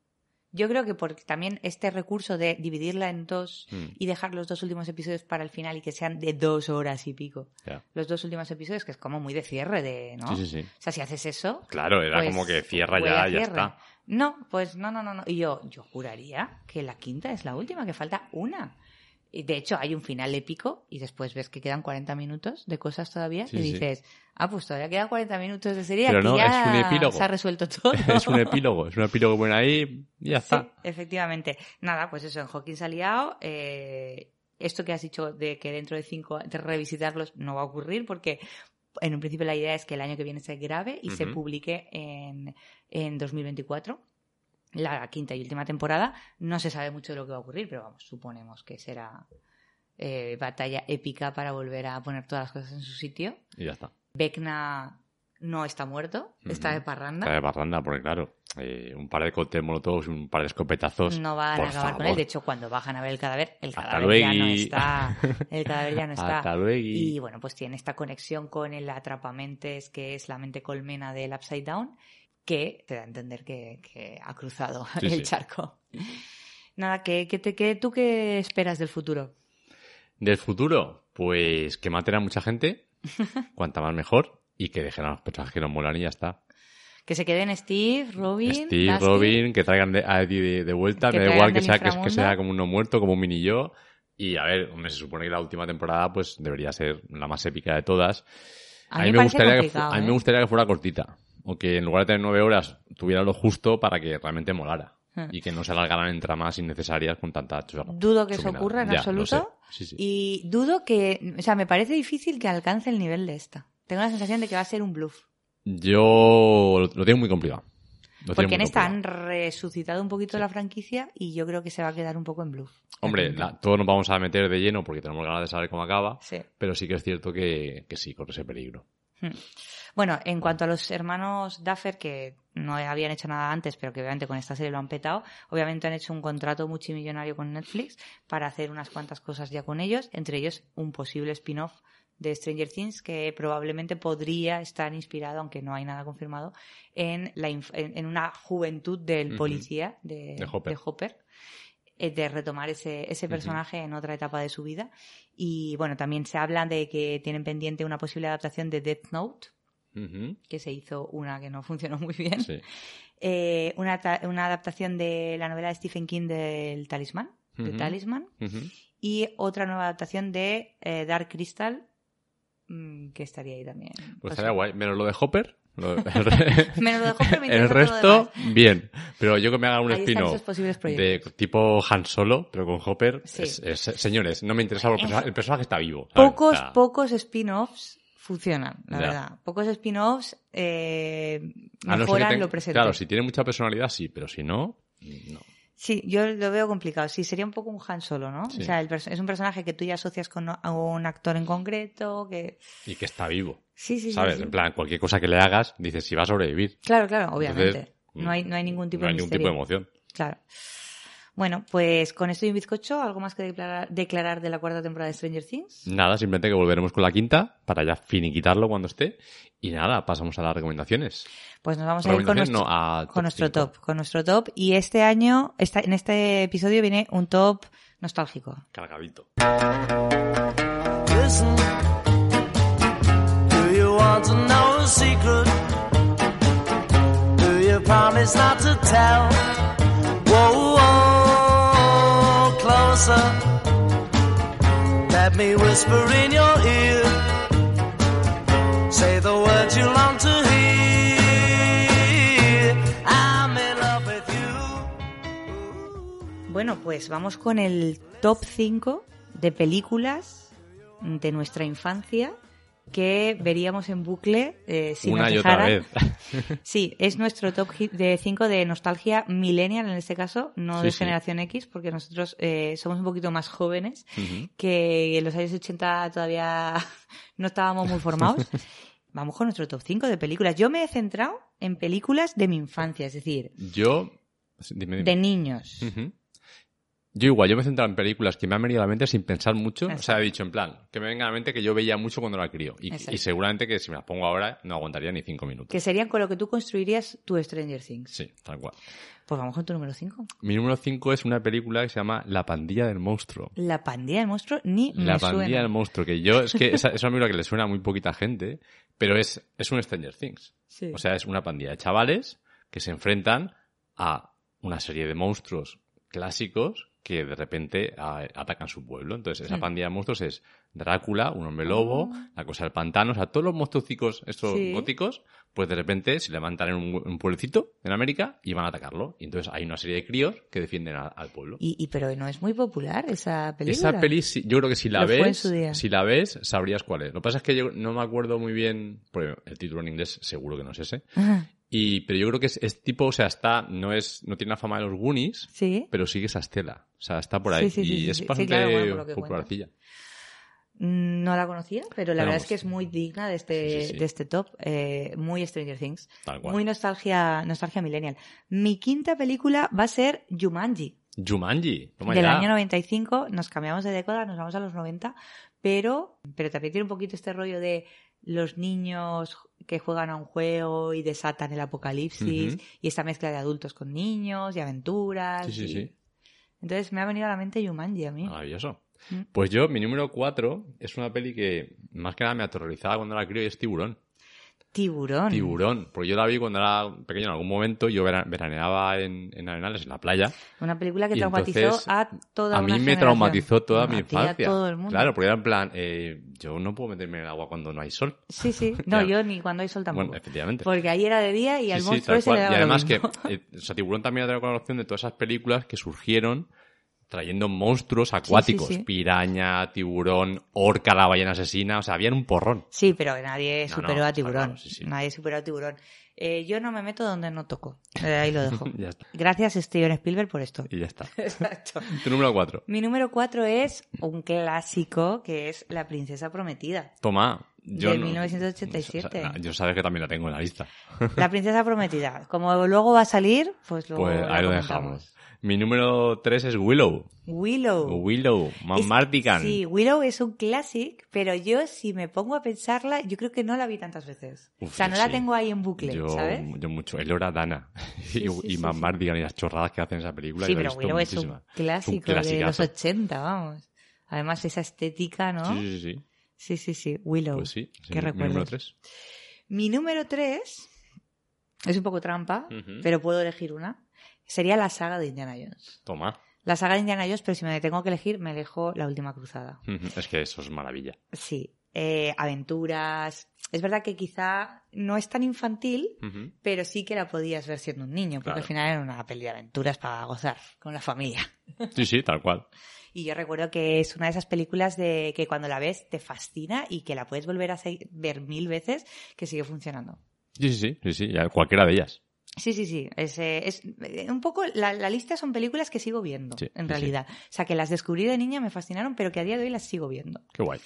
Yo creo que porque también este recurso de dividirla en dos Mm. y dejar los dos últimos episodios para el final y que sean de dos horas y pico. Los dos últimos episodios, que es como muy de cierre de, ¿no? Sí, sí, sí. O sea, si haces eso, Claro, era pues, como que cierra ya, ya está. No, pues no, no, no, no. Y yo, yo juraría que la quinta es la última, que falta una. Y de hecho, hay un final épico y después ves que quedan 40 minutos de cosas todavía Sí, y sí. dices, ah, pues todavía quedan 40 minutos de serie. Pero aquí no, ya es un epílogo. Se ha resuelto todo. <laughs> es un epílogo, es un epílogo bueno ahí y ya Sí, está. efectivamente. Nada, pues eso, en Hawkins ha liado. eh, esto que has dicho de que dentro de cinco de revisitarlos no va a ocurrir porque en un principio la idea es que el año que viene se grabe y se publique en, en 2024 la quinta y última temporada. No se sabe mucho de lo que va a ocurrir, pero vamos, suponemos que será eh, batalla épica para volver a poner todas las cosas en su sitio. Y ya está. Vecna no está muerto, está de parranda. Está de barranda, porque claro, eh, un par de cócteles molotovs un par de escopetazos. no van a acabar con él. De hecho, cuando bajan a ver el cadáver, el Hasta cadáver ya no está. El cadáver ya no <laughs> está. Hasta luego. Y bueno, pues tiene esta conexión con el atrapamentes, que es la mente colmena del Upside Down, que te da a entender que, que ha cruzado Sí, el sí. charco. Nada, que, que te, que, ¿tú qué esperas del futuro? Del futuro, pues que maten a mucha gente, <laughs> cuanta más mejor, y que dejen a los personajes que nos molan y ya está. Que se queden Steve, Robin, Steve. Robin, que traigan de- a Eddie de, de vuelta, Que me da igual que sea, que, que sea como uno muerto, como un mini yo. Y a ver, hombre, se supone que la última temporada pues debería ser la más épica de todas. A mí me gustaría que a mí me ¿eh? gustaría que fuera cortita. o que en lugar de tener nueve horas tuviera lo justo para que realmente molara. Hmm. Y que no se alargaran en tramas innecesarias con tanta. Dudo que eso ocurra en Ya, absoluto. sé. Sí, sí. Y dudo que, o sea, me parece difícil que alcance el nivel de esta. Tengo la sensación de que va a ser un bluff. Yo lo, lo tengo muy complicado. Lo Porque en esta complicado. han resucitado un poquito la franquicia y yo creo que se va a quedar un poco en bluff. Hombre, la- todos nos vamos a meter de lleno porque tenemos ganas de saber cómo acaba. Sí. Pero sí que es cierto que, que sí, corre ese peligro. Bueno, en cuanto a los hermanos Duffer, que no habían hecho nada antes, pero que obviamente con esta serie lo han petado, obviamente han hecho un contrato multimillonario con Netflix para hacer unas cuantas cosas ya con ellos, entre ellos un posible spin-off de Stranger Things que probablemente podría estar inspirado, aunque no hay nada confirmado, en, la en, en una juventud del policía de, De Hopper. de Hopper, eh, de retomar ese, ese personaje en otra etapa de su vida. Y bueno, también se habla de que tienen pendiente una posible adaptación de Death Note, que se hizo una que no <laughs> funcionó muy bien. Sí. Eh, una, una adaptación de la novela de Stephen King del Talismán, de. Talisman, y otra nueva adaptación de eh, Dark Crystal, que estaría ahí también. Pues estaría guay. Menos lo de Hopper. lo- <laughs> Menos lo de Hopper, me el resto, bien. Pero yo que me haga un posibles de tipo Han Solo, pero con Hopper, Sí. es- es- señores, no me interesa el personaje, el personaje está vivo. Pocos, pocos spin-offs funcionan, la Ya. verdad. Pocos spin-offs eh, no mejoran lo presente. Claro, si tiene mucha personalidad, sí, pero si no, no. Sí, yo lo veo complicado. Sí, sería un poco un Han Solo, ¿no? Sí. O sea, el es un personaje que tú ya asocias con a un actor en concreto, que... Y que está vivo. Sí, sí, sí, ¿Sabes? sí. En plan, cualquier cosa que le hagas, dices si va a sobrevivir. Claro, claro, obviamente. Entonces, no, hay, no hay ningún tipo no de hay ningún misterio. tipo de emoción. Claro. Bueno, pues con esto y un bizcocho, ¿algo más que declarar, declarar de la cuarta temporada de Stranger Things? Nada, simplemente que volveremos con la quinta para ya finiquitarlo cuando esté. Y nada, pasamos a las recomendaciones. Pues nos vamos a ir con nuestro, no, a con nuestro cinco. top, con nuestro top. Y este año, esta- en este episodio viene un top nostálgico. Cargadito. Listen, do you want to know a secret? Do you promise not to tell? Closer. Let me whisper in your ear. Say the words you long to hear. I'm in love with you. Bueno, pues vamos con el top 5 de películas de nuestra infancia que veríamos en bucle eh, si Una nos y otra dejaran. vez. <laughs> Sí, es nuestro top hit de 5 de nostalgia millennial en este caso, no Sí, de sí. generación X, porque nosotros eh, somos un poquito más jóvenes, que en los años 80 todavía <laughs> no estábamos muy formados. <laughs> Vamos con nuestro top 5 de películas. Yo me he centrado en películas de mi infancia, es decir, Yo. Dime, dime. de niños. Yo igual, yo me he centrado en películas que me han venido a la mente sin pensar mucho. O sea, he dicho en plan, que me venga a la mente que yo veía mucho cuando era crío. Y, seguramente que si me las pongo ahora no aguantaría ni cinco minutos. Que serían con lo que tú construirías tu Stranger Things. Sí, tal cual. Pues vamos con tu número 5. Mi número 5 es una película que se llama La pandilla del monstruo. La pandilla del monstruo ni La me pandilla suena. del monstruo, que yo, es que esa, es una película que le suena a muy poquita gente, pero es, es un Stranger Things. Sí. O sea, es una pandilla de chavales que se enfrentan a una serie de monstruos clásicos que de repente a- atacan su pueblo. Entonces, esa Hmm. pandilla de monstruos es Drácula, un hombre lobo, la cosa del pantano, o sea, todos los monstruos estos Ah. Sí. góticos, pues de repente se levantan en un, un pueblecito en América y van a atacarlo. Y entonces hay una serie de críos que defienden a- al pueblo. y, y pero no es muy popular esa película. Esa peli, yo creo que si la Lo ves, si la ves, sabrías cuál es. Lo que pasa es que yo no me acuerdo muy bien, porque el título en inglés seguro que no es ese. Ajá. Y, pero yo creo que es, es tipo, o sea, está, no es, no tiene la fama de los Goonies, Sí. pero sigue esa estela. O sea, está por ahí. sí, sí, y es bastante claro, bueno, popularcilla. Mm, No la conocía, pero la verdad Vamos. es que es muy digna de este, de este top. eh, muy Stranger Things. Tal cual. Muy nostalgia, nostalgia millennial. Mi quinta película va a ser Jumanji. Jumanji. Toma del ya. año 95, nos cambiamos de década, nos vamos a los 90, pero, pero también tiene un poquito este rollo de los niños que juegan a un juego y desatan el apocalipsis, y esta mezcla de adultos con niños y aventuras. Sí, sí, y- sí. Entonces me ha venido a la mente Jumanji a mí. Maravilloso. Mm. Pues yo, mi número 4 es una peli que más que nada me aterrorizaba cuando era crío y es Tiburón. Tiburón. Tiburón. Porque yo la vi cuando era pequeño en algún momento. Yo vera- veraneaba en, en Arenales, en la playa. Una película que traumatizó entonces, a toda A una mí me generación. traumatizó toda A mi y a infancia. todo el mundo. Claro, porque era en plan, eh, yo no puedo meterme en el agua cuando no hay sol. Sí, sí. <laughs> No, yo ni cuando hay sol tampoco. Bueno, efectivamente. Porque ahí era de día y Sí, al sí, monstruo tal se le daba Y lo además que, mismo. eh, o sea, Tiburón también ha tenido colaboración de todas esas películas que surgieron trayendo monstruos acuáticos. sí. Piraña, tiburón, orca, la ballena asesina. O sea, habían un porrón. Sí, pero nadie superó no, a Tiburón. claro. Nadie superó a Tiburón. Eh, yo no me meto donde no toco. Eh, ahí lo <laughs> dejo. Ya está. Gracias, Steven Spielberg, por esto. Y ya está. <laughs> Exacto. Tu número 4. Mi número cuatro es un clásico que es La Princesa Prometida. Toma. Yo De no- 1987. o sea, yo sabes que también la tengo en la lista. La Princesa Prometida. Como luego va a salir, pues luego Pues ahí lo dejamos. Mi número 3 es Willow. Willow. Willow, Es- Mardigan. Sí, Willow es un clásico, pero yo si me pongo a pensarla, yo creo que no la vi tantas veces. Uf, o sea, no la tengo ahí en bucle, yo, ¿sabes? yo mucho. Elora Dana. <laughs> Sí, y sí, y y las chorradas que hacen en esa película. Sí, pero Willow es un clásico de los clasicazo. 80, vamos. Además, esa estética, ¿no? Sí, sí, sí. Sí, sí, sí. Willow. Pues sí. Qué mi- mi número recuerdos. 3. Mi número 3 es un poco trampa, pero puedo elegir una. Sería la saga de Indiana Jones. Toma. La saga de Indiana Jones, pero si me tengo que elegir, me dejo La Última Cruzada. Es que eso es maravilla. Sí. Eh, aventuras. Es verdad que quizá no es tan infantil, pero sí que la podías ver siendo un niño, porque Claro. al final era una peli de aventuras para gozar con la familia. Sí, sí, tal cual. Y yo recuerdo que es una de esas películas de que cuando la ves te fascina y que la puedes volver a ver mil veces que sigue funcionando. Sí, sí, sí, sí, sí, cualquiera de ellas. Sí, sí, sí. Es, eh, es eh, un poco la, la lista son películas que sigo viendo, Sí, en sí. realidad. O sea, que las descubrí de niña, me fascinaron, pero que a día de hoy las sigo viendo. Qué guay.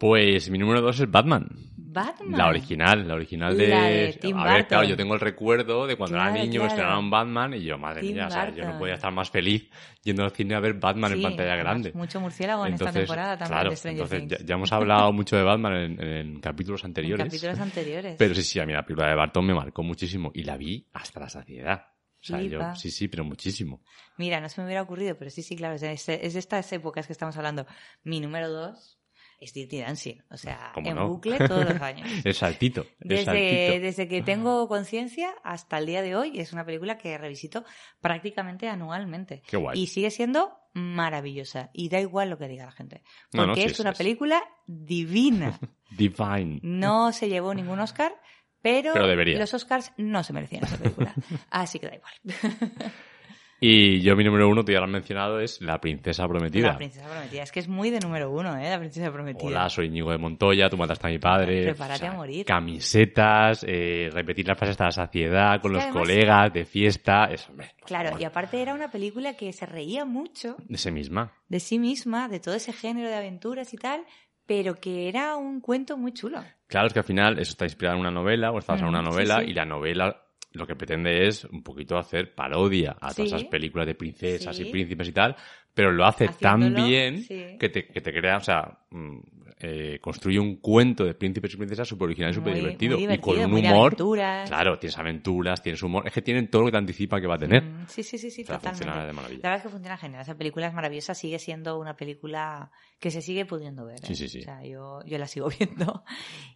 Pues mi número 2 es Batman. Batman. La original, la original de... La de Tim a ver, claro, yo tengo el recuerdo de cuando Claro, era niño claro. estrenaron Batman y yo, madre Tim mía, o sea, yo no podía estar más feliz yendo al cine a ver Batman en pantalla grande. Mucho murciélago en esta temporada también claro, de Stranger entonces Things. ya, ya hemos hablado <laughs> mucho de Batman en, en capítulos En anteriores. capítulos anteriores. Pero sí, sí, a mí la película de Barton me marcó muchísimo y la vi hasta la saciedad. O sea, yo, sí, sí, pero muchísimo. Mira, no se me hubiera ocurrido, pero sí, sí, claro, es de, ese- es de estas épocas que estamos hablando. Mi número dos es Dirty Dancing, o sea, ¿Cómo en no? bucle todos los años. <laughs> El saltito, Desde, saltito. desde que tengo conciencia hasta el día de hoy, es una película que revisito prácticamente anualmente. Qué guay. Y sigue siendo maravillosa. Y da igual lo que diga la gente. No, Porque no, sí, es una sí. película divina. <laughs> Divine. No se llevó ningún Oscar, pero, Pero los Oscars no se merecían esa película. <laughs> Así que da igual. Y yo mi número uno, tú ya lo has mencionado, es La Princesa Prometida. La princesa prometida. Es que es muy de número uno, ¿eh? La princesa prometida. Hola, soy Íñigo de Montoya, tú mataste a mi padre. Prepárate a morir. Camisetas, eh, repetir las frases hasta la saciedad con Es los además- colegas, de fiesta. Eso, hombre, Claro, y aparte era una película que se reía mucho De ese misma. de sí misma, de todo ese género de aventuras y tal, pero que era un cuento muy chulo. Claro, es que al final eso está inspirado en una novela o está basado en una sí, novela sí. y la novela lo que pretende es un poquito hacer parodia a todas Sí. esas películas de princesas Sí. y príncipes y tal, pero lo hace tan bien sí. que, te, que te crea, o sea, mm, eh, construye un cuento de príncipes y princesas súper original y súper Muy- divertido. Y con un muy humor. aventuras. Claro, tienes aventuras, tienes humor. Es que tienen todo lo que te anticipa que va a tener. Mm, Sí, sí, sí, sí, O sea, totalmente. funciona de maravilla. La verdad es que funciona genial. Esa película es maravillosa, sigue siendo una película que se sigue pudiendo ver. ¿eh? Sí, sí, sí. O sea, yo, yo la sigo <laughs> viendo.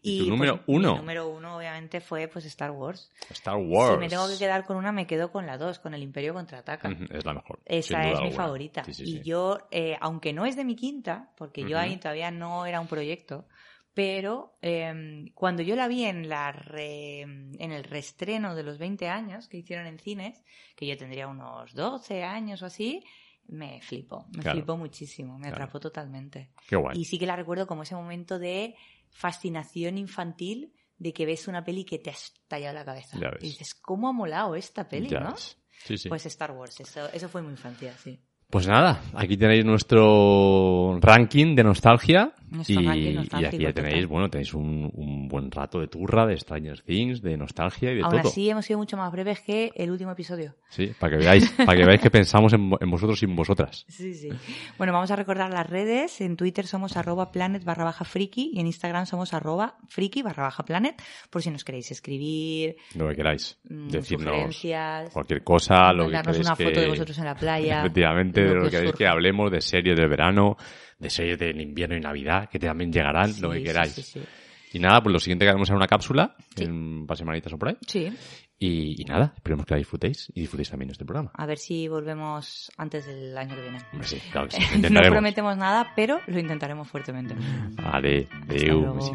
¿Y tu pues, número Mi uno? número uno, obviamente, fue pues Star Wars. Star Wars. Si me tengo que quedar con una, me quedo con la dos, con el Imperio contraataca. Es la mejor. Esa es mi alguna. favorita. Sí, sí, y sí. yo, eh, aunque no es de mi quinta, porque yo ahí todavía no era un proyecto, pero eh, cuando yo la vi en, la re- en el reestreno de los 20 años que hicieron en cines, que yo tendría unos 12 años o así, me flipó, me Claro. flipó muchísimo, me Claro. atrapó totalmente. Qué guay. Y sí que la recuerdo como ese momento de fascinación infantil de que ves una peli que te ha estallado la cabeza. Ya ves. Y dices, ¿cómo ha molado esta peli, Ya no? Sí, sí. Pues Star Wars, eso, eso fue mi infancia, sí. Pues nada, aquí tenéis nuestro ranking de nostalgia. Y, y aquí ya tenéis, bueno, tenéis un, un buen rato de turra, de Stranger Things, de nostalgia y de Aún todo. así hemos sido mucho más breves que el último episodio. Sí, para que veáis, para que veáis que pensamos en, en vosotros sin vosotras. <laughs> Sí, sí. Bueno, vamos a recordar las redes. En Twitter somos arroba planet barra baja friki y en Instagram somos arroba friki barra baja planet por si nos queréis escribir, Lo que queráis. mm, Decirnos cualquier cosa, lo que queréis una que... foto de vosotros en la playa. <laughs> Efectivamente, lo de lo que que queréis que hablemos, de series del verano, de series del invierno y Navidad, que también llegarán, lo que queráis. Y nada, pues lo siguiente que haremos será una cápsula, en para semanitas o por ahí. Sí. Y, nada, esperemos que la disfrutéis y disfrutéis también este programa. A ver si volvemos antes del año que viene. Sí, claro que sí. <laughs> no prometemos nada, pero lo intentaremos fuertemente. Vale, adiós,